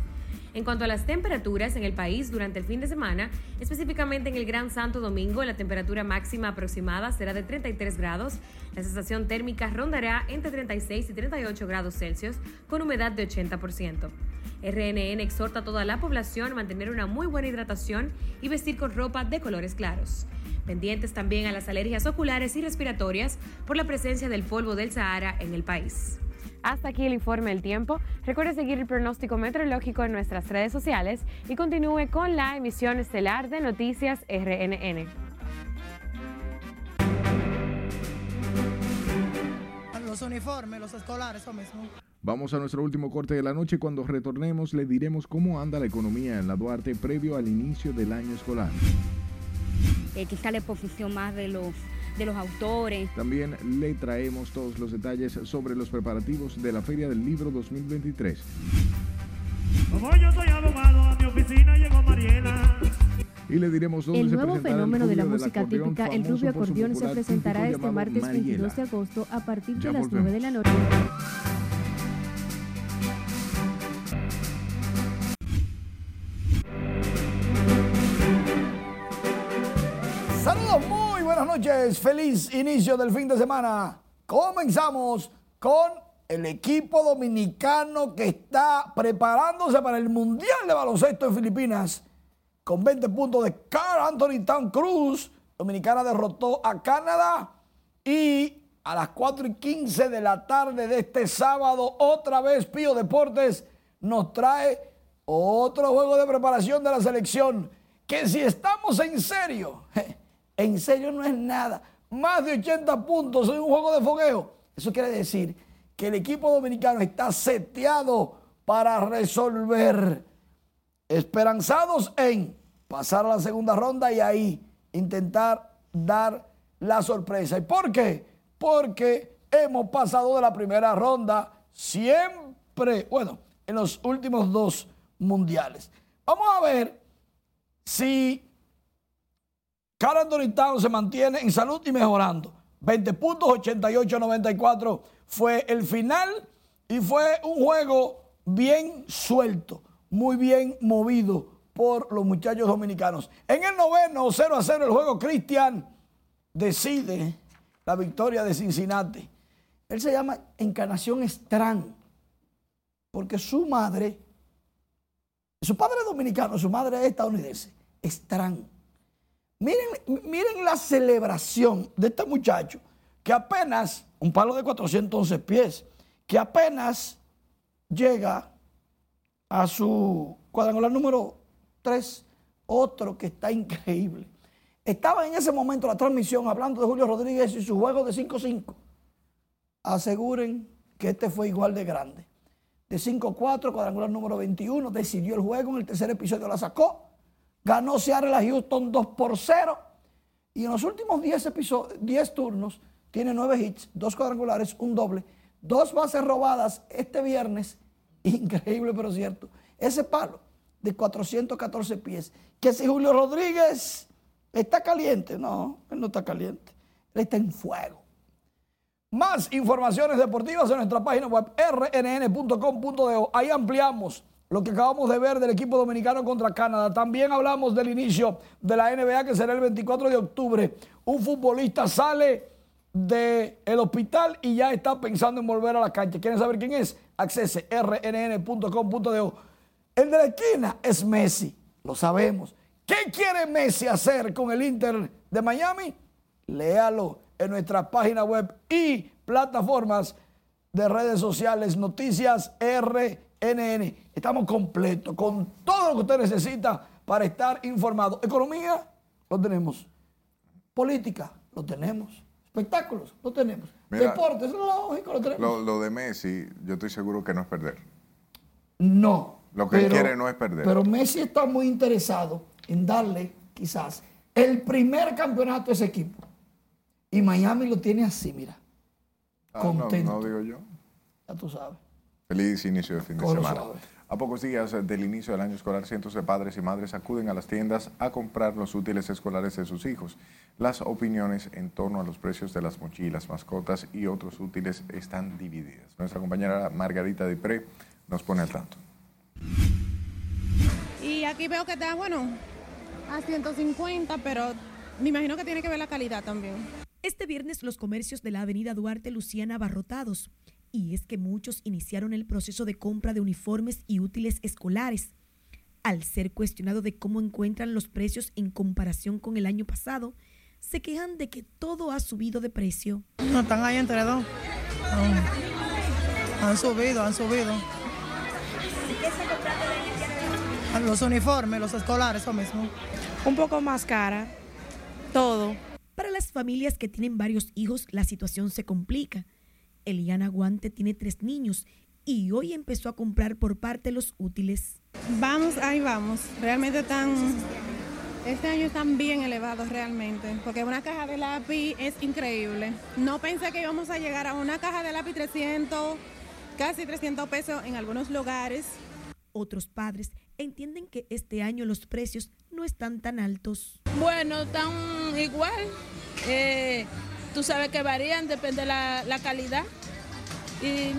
S43: En cuanto a las temperaturas en el país durante el fin de semana, específicamente en el Gran Santo Domingo, la temperatura máxima aproximada será de 33 grados, la sensación térmica rondará entre 36 y 38 grados Celsius con humedad de 80%. RNN exhorta a toda la población a mantener una muy buena hidratación y vestir con ropa de colores claros. Pendientes también a las alergias oculares y respiratorias por la presencia del polvo del Sahara en el país. Hasta aquí el informe del tiempo. Recuerde seguir el pronóstico meteorológico en nuestras redes sociales y continúe con la emisión estelar de Noticias RNN.
S44: Los uniformes, los escolares, eso mismo.
S1: Vamos a nuestro último corte de la noche. Cuando retornemos le diremos cómo anda la economía en la Duarte previo al inicio del año escolar.
S45: Eh, quizá la exposición más de los de los autores.
S1: También le traemos todos los detalles sobre los preparativos de la Feria del Libro 2023.
S46: Como yo soy abogado, a mi oficina llegó Mariela.
S1: Y le diremos dónde
S45: El
S1: se
S45: nuevo
S1: presentará
S45: fenómeno
S1: el
S45: de la música
S1: acordeón,
S45: típica, el rubio acordeón, se presentará este martes
S1: Mariela.
S45: 22 de agosto a partir de
S1: Ya
S45: las 9 de la noche.
S47: Feliz inicio del fin de semana. Comenzamos con el equipo dominicano que está preparándose para el Mundial de Baloncesto en Filipinas. Con 20 puntos de Carl Anthony Town Cruz. Dominicana derrotó a Canadá. Y a las 4 y 15 de la tarde de este sábado, otra vez Pío Deportes nos trae otro juego de preparación de la selección. Que si estamos en serio, en serio no es nada. Más de 80 puntos en un juego de fogueo. Eso quiere decir que el equipo dominicano está seteado para resolver. Esperanzados en pasar a la segunda ronda y ahí intentar dar la sorpresa. ¿Y por qué? Porque hemos pasado de la primera ronda siempre, bueno, en los últimos dos mundiales. Vamos a ver si Carl Anthony se mantiene en salud y mejorando. 20 puntos, 88-94 fue el final y fue un juego bien suelto, muy bien movido por los muchachos dominicanos. En el noveno, 0 a 0 el juego, Cristian decide la victoria de Cincinnati. Él se llama Encarnación Strang, porque su madre, su padre es dominicano, su madre es estadounidense, Strang. Miren, miren la celebración de este muchacho, que apenas, un palo de 411 pies, que apenas llega a su cuadrangular número 3, otro que está increíble. Estaba en ese momento la transmisión hablando de Julio Rodríguez y su juego de 5-5. Aseguren que este fue igual de grande. De 5-4, cuadrangular número 21, decidió el juego, en el tercer episodio la sacó. Ganó Seattle a Houston 2 por 0. Y en los últimos 10, episodios, 10 turnos tiene 9 hits, 2 cuadrangulares, un doble, dos bases robadas este viernes. Increíble, pero cierto. Ese palo de 414 pies. Que si Julio Rodríguez está caliente, no, él no está caliente. Él está en fuego. Más informaciones deportivas en nuestra página web rnn.com.de. Ahí ampliamos lo que acabamos de ver del equipo dominicano contra Canadá. También hablamos del inicio de la NBA que será el 24 de octubre. Un futbolista sale del hospital y ya está pensando en volver a la cancha. ¿Quieren saber quién es? Accese rnn.com.de. El de la esquina es Messi, lo sabemos. ¿Qué quiere Messi hacer con el Inter de Miami? Léalo en nuestra página web y plataformas de redes sociales, noticias RNN. Estamos completos con todo lo que usted necesita para estar informado. Economía, lo tenemos. Política, lo tenemos. Espectáculos, lo tenemos.
S1: Mira,
S47: Deportes, lógico, lo tenemos.
S1: Lo, lo de Messi, yo estoy seguro que no es perder.
S47: No.
S1: Lo que él quiere no es perder.
S47: Pero Messi está muy interesado en darle, quizás, el primer campeonato a ese equipo. Y Miami lo tiene así, mira.
S1: Ah, no,
S47: contento.
S1: no digo yo.
S47: Ya tú sabes.
S1: Feliz inicio de fin de semana. A pocos días del inicio del año escolar, cientos de padres y madres acuden a las tiendas a comprar los útiles escolares de sus hijos. Las opiniones en torno a los precios de las mochilas, mascotas y otros útiles están divididas. Nuestra compañera Margarita Dipré nos pone al tanto.
S48: Y aquí veo que está, bueno, a 150, pero me imagino que tiene que ver la calidad también.
S49: Este viernes los comercios de la avenida Duarte Luciana abarrotados. Y es que muchos iniciaron el proceso de compra de uniformes y útiles escolares. Al ser cuestionado de cómo encuentran los precios en comparación con el año pasado, se quejan de que todo ha subido de precio.
S44: No, están ahí entre dos. Han subido, han subido. Los uniformes, los escolares, eso mismo.
S49: Un poco más cara, todo. Para las familias que tienen varios hijos, la situación se complica. Eliana Guante tiene tres niños y hoy empezó a comprar por parte los útiles.
S48: Vamos, ahí vamos. Realmente están Este año están bien elevados realmente, porque una caja de lápiz es increíble. No pensé que íbamos a llegar a una caja de lápiz 300, casi 300 pesos en algunos lugares.
S49: Otros padres entienden que este año los precios no están tan altos.
S8: Bueno, están igual. Eh, tú sabes que varían, depende de la, la calidad. Y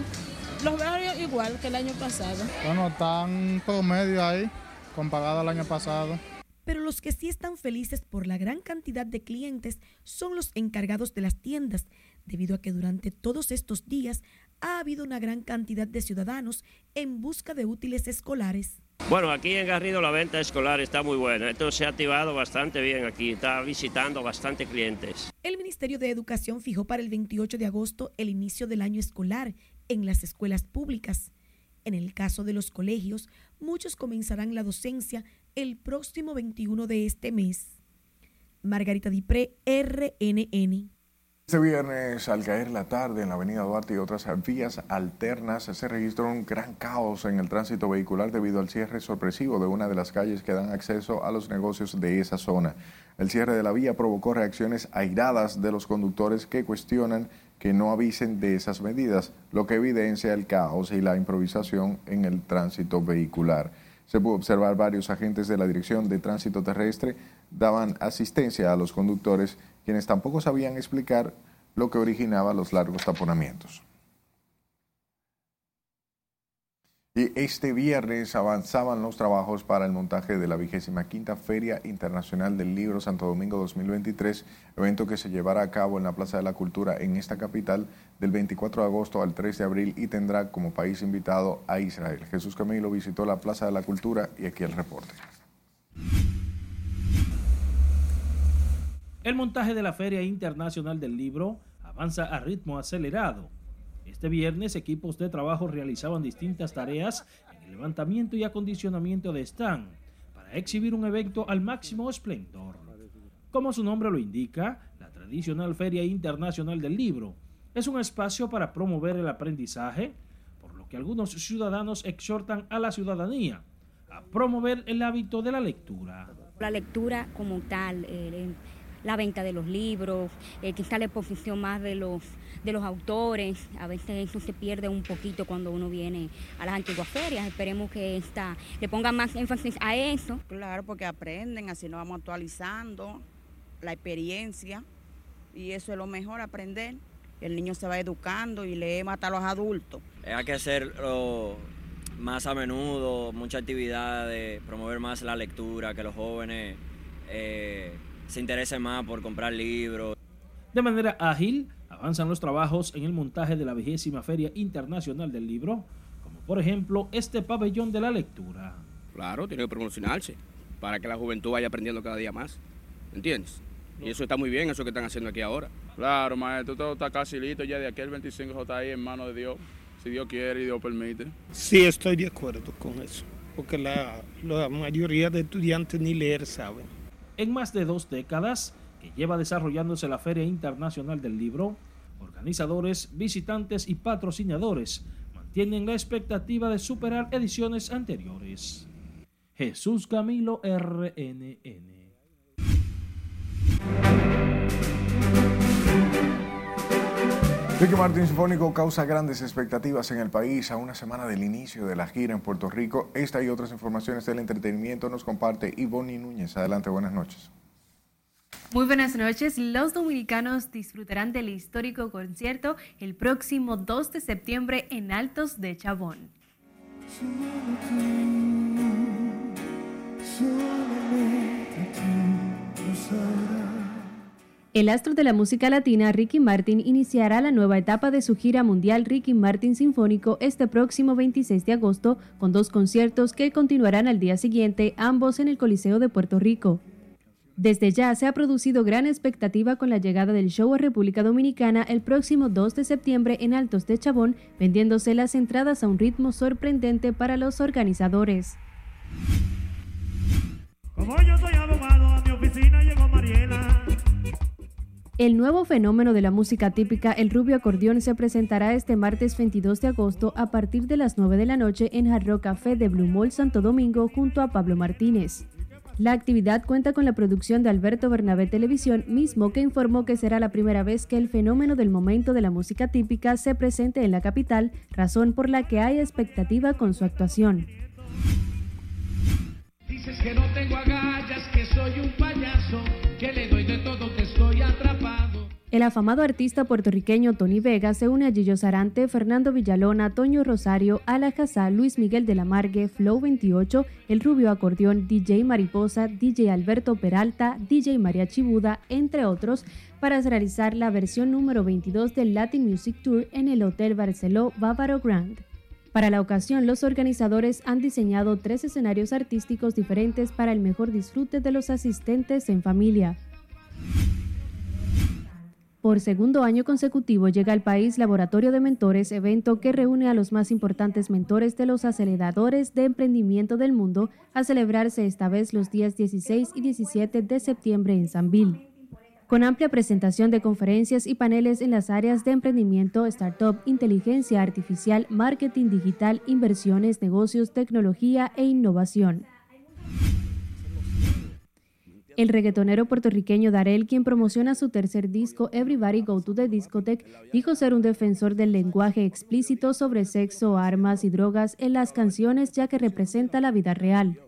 S8: los veo igual que el año pasado.
S50: Bueno, están promedio ahí, comparado al año pasado.
S49: Pero los que sí están felices por la gran cantidad de clientes son los encargados de las tiendas, debido a que durante todos estos días ha habido una gran cantidad de ciudadanos en busca de útiles escolares.
S51: Bueno, aquí en Garrido la venta escolar está muy buena. Esto se ha activado bastante bien aquí. Está visitando bastante clientes.
S49: El Ministerio de Educación fijó para el 28 de agosto el inicio del año escolar en las escuelas públicas. En el caso de los colegios, muchos comenzarán la docencia el próximo 21 de este mes. Margarita Dipré, RNN.
S1: Este viernes, al caer la tarde en la avenida Duarte y otras vías alternas, se registró un gran caos en el tránsito vehicular debido al cierre sorpresivo de una de las calles que dan acceso a los negocios de esa zona. El cierre de la vía provocó reacciones airadas de los conductores que cuestionan que no avisen de esas medidas, lo que evidencia el caos y la improvisación en el tránsito vehicular. Se pudo observar varios agentes de la Dirección de Tránsito Terrestre daban asistencia a los conductores quienes tampoco sabían explicar lo que originaba los largos taponamientos. Y este viernes avanzaban los trabajos para el montaje de la vigésima quinta Feria Internacional del Libro Santo Domingo 2023, evento que se llevará a cabo en la Plaza de la Cultura en esta capital del 24 de agosto al 3 de abril y tendrá como país invitado a Israel. Jesús Camilo visitó la Plaza de la Cultura y aquí el reporte.
S7: El montaje de la Feria Internacional del Libro avanza a ritmo acelerado. Este viernes, equipos de trabajo realizaban distintas tareas en el levantamiento y acondicionamiento de stand para exhibir un evento al máximo esplendor. Como su nombre lo indica, la tradicional Feria Internacional del Libro es un espacio para promover el aprendizaje, por lo que algunos ciudadanos exhortan a la ciudadanía a promover el hábito de la lectura.
S45: La lectura como tal, eh, la venta de los libros, eh, quizá la exposición más de los, de los autores. A veces eso se pierde un poquito cuando uno viene a las antiguas ferias. Esperemos que esta le ponga más énfasis a eso.
S42: Claro, porque aprenden, así nos vamos actualizando, la experiencia, y eso es lo mejor, aprender. El niño se va educando y lee más a los adultos.
S52: Hay que hacerlo más a menudo, mucha actividad de promover más la lectura, que los jóvenes eh, se interesen más por comprar libros.
S7: De manera ágil, avanzan los trabajos en el montaje de la vigésima Feria Internacional del Libro, como por ejemplo este pabellón de la lectura.
S53: Claro, tiene que promocionarse para que la juventud vaya aprendiendo cada día más. ¿Entiendes? Y eso está muy bien, eso que están haciendo aquí ahora.
S54: Claro, maestro, todo está casi listo ya de aquí el 25 está ahí en manos de Dios, si Dios quiere y Dios permite.
S55: Sí, estoy de acuerdo con eso, porque la, la mayoría de estudiantes ni leer saben.
S7: En más de dos décadas que lleva desarrollándose la Feria Internacional del Libro, organizadores, visitantes y patrocinadores mantienen la expectativa de superar ediciones anteriores. Jesús Camilo RNN.
S1: Ricky Martin Sinfónico causa grandes expectativas en el país a una semana del inicio de la gira en Puerto Rico. Esta y otras informaciones del entretenimiento nos comparte Ivonne Núñez. Adelante, buenas noches.
S56: Muy buenas noches. Los dominicanos disfrutarán del histórico concierto el próximo 2 de septiembre en Altos de Chabón. El astro de la música latina, Ricky Martin, iniciará la nueva etapa de su gira mundial Ricky Martin Sinfónico este próximo 26 de agosto con dos conciertos que continuarán al día siguiente, ambos en el Coliseo de Puerto Rico. Desde ya se ha producido gran expectativa con la llegada del show a República Dominicana el próximo 2 de septiembre en Altos de Chabón, vendiéndose las entradas a un ritmo sorprendente para los organizadores.
S57: Como yo soy abogado, a mi oficina llegó Mariela.
S56: El nuevo fenómeno de la música típica, el rubio acordeón, se presentará este martes 22 de agosto a partir de las 9 de la noche en Hard Café de Blue Mall Santo Domingo junto a Pablo Martínez. La actividad cuenta con la producción de Alberto Bernabé Televisión, mismo que informó que será la primera vez que el fenómeno del momento de la música típica se presente en la capital, razón por la que hay expectativa con su actuación.
S58: Dices que no tengo agallas, que soy un payaso, que le
S56: El afamado artista puertorriqueño Tony Vega se une a Gillo Sarante, Fernando Villalona, Toño Rosario, Ala Casá, Luis Miguel de la Margue, Flow 28, El Rubio Acordeón, DJ Mariposa, DJ Alberto Peralta, DJ María Chibuda, entre otros, para realizar la versión número 22 del Latin Music Tour en el Hotel Barceló Bávaro Grand. Para la ocasión, los organizadores han diseñado tres escenarios artísticos diferentes para el mejor disfrute de los asistentes en familia. Por segundo año consecutivo llega al país Laboratorio de Mentores, evento que reúne a los más importantes mentores de los aceleradores de emprendimiento del mundo, a celebrarse esta vez los días 16 y 17 de septiembre en Sanville. Con amplia presentación de conferencias y paneles en las áreas de emprendimiento, startup, inteligencia artificial, marketing digital, inversiones, negocios, tecnología e innovación. El reggaetonero puertorriqueño Darel, quien promociona su tercer disco Everybody Go to the Discotheque, dijo ser un defensor del lenguaje explícito sobre sexo, armas y drogas en las canciones ya que representa la vida real.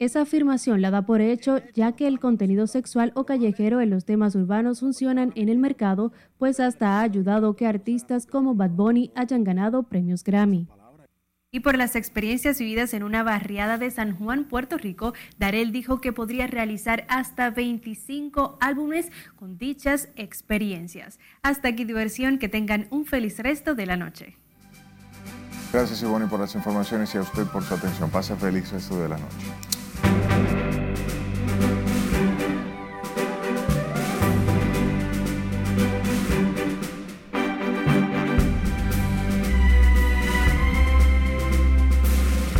S56: Esa afirmación la da por hecho ya que el contenido sexual o callejero en los temas urbanos funcionan en el mercado, pues hasta ha ayudado que artistas como Bad Bunny hayan ganado premios Grammy
S49: y por las experiencias vividas en una barriada de San Juan, Puerto Rico, Darel dijo que podría realizar hasta 25 álbumes con dichas experiencias. Hasta aquí diversión, que tengan un feliz resto de la noche.
S1: Gracias Ivonne por las informaciones y a usted por su atención. Pase feliz resto de la noche.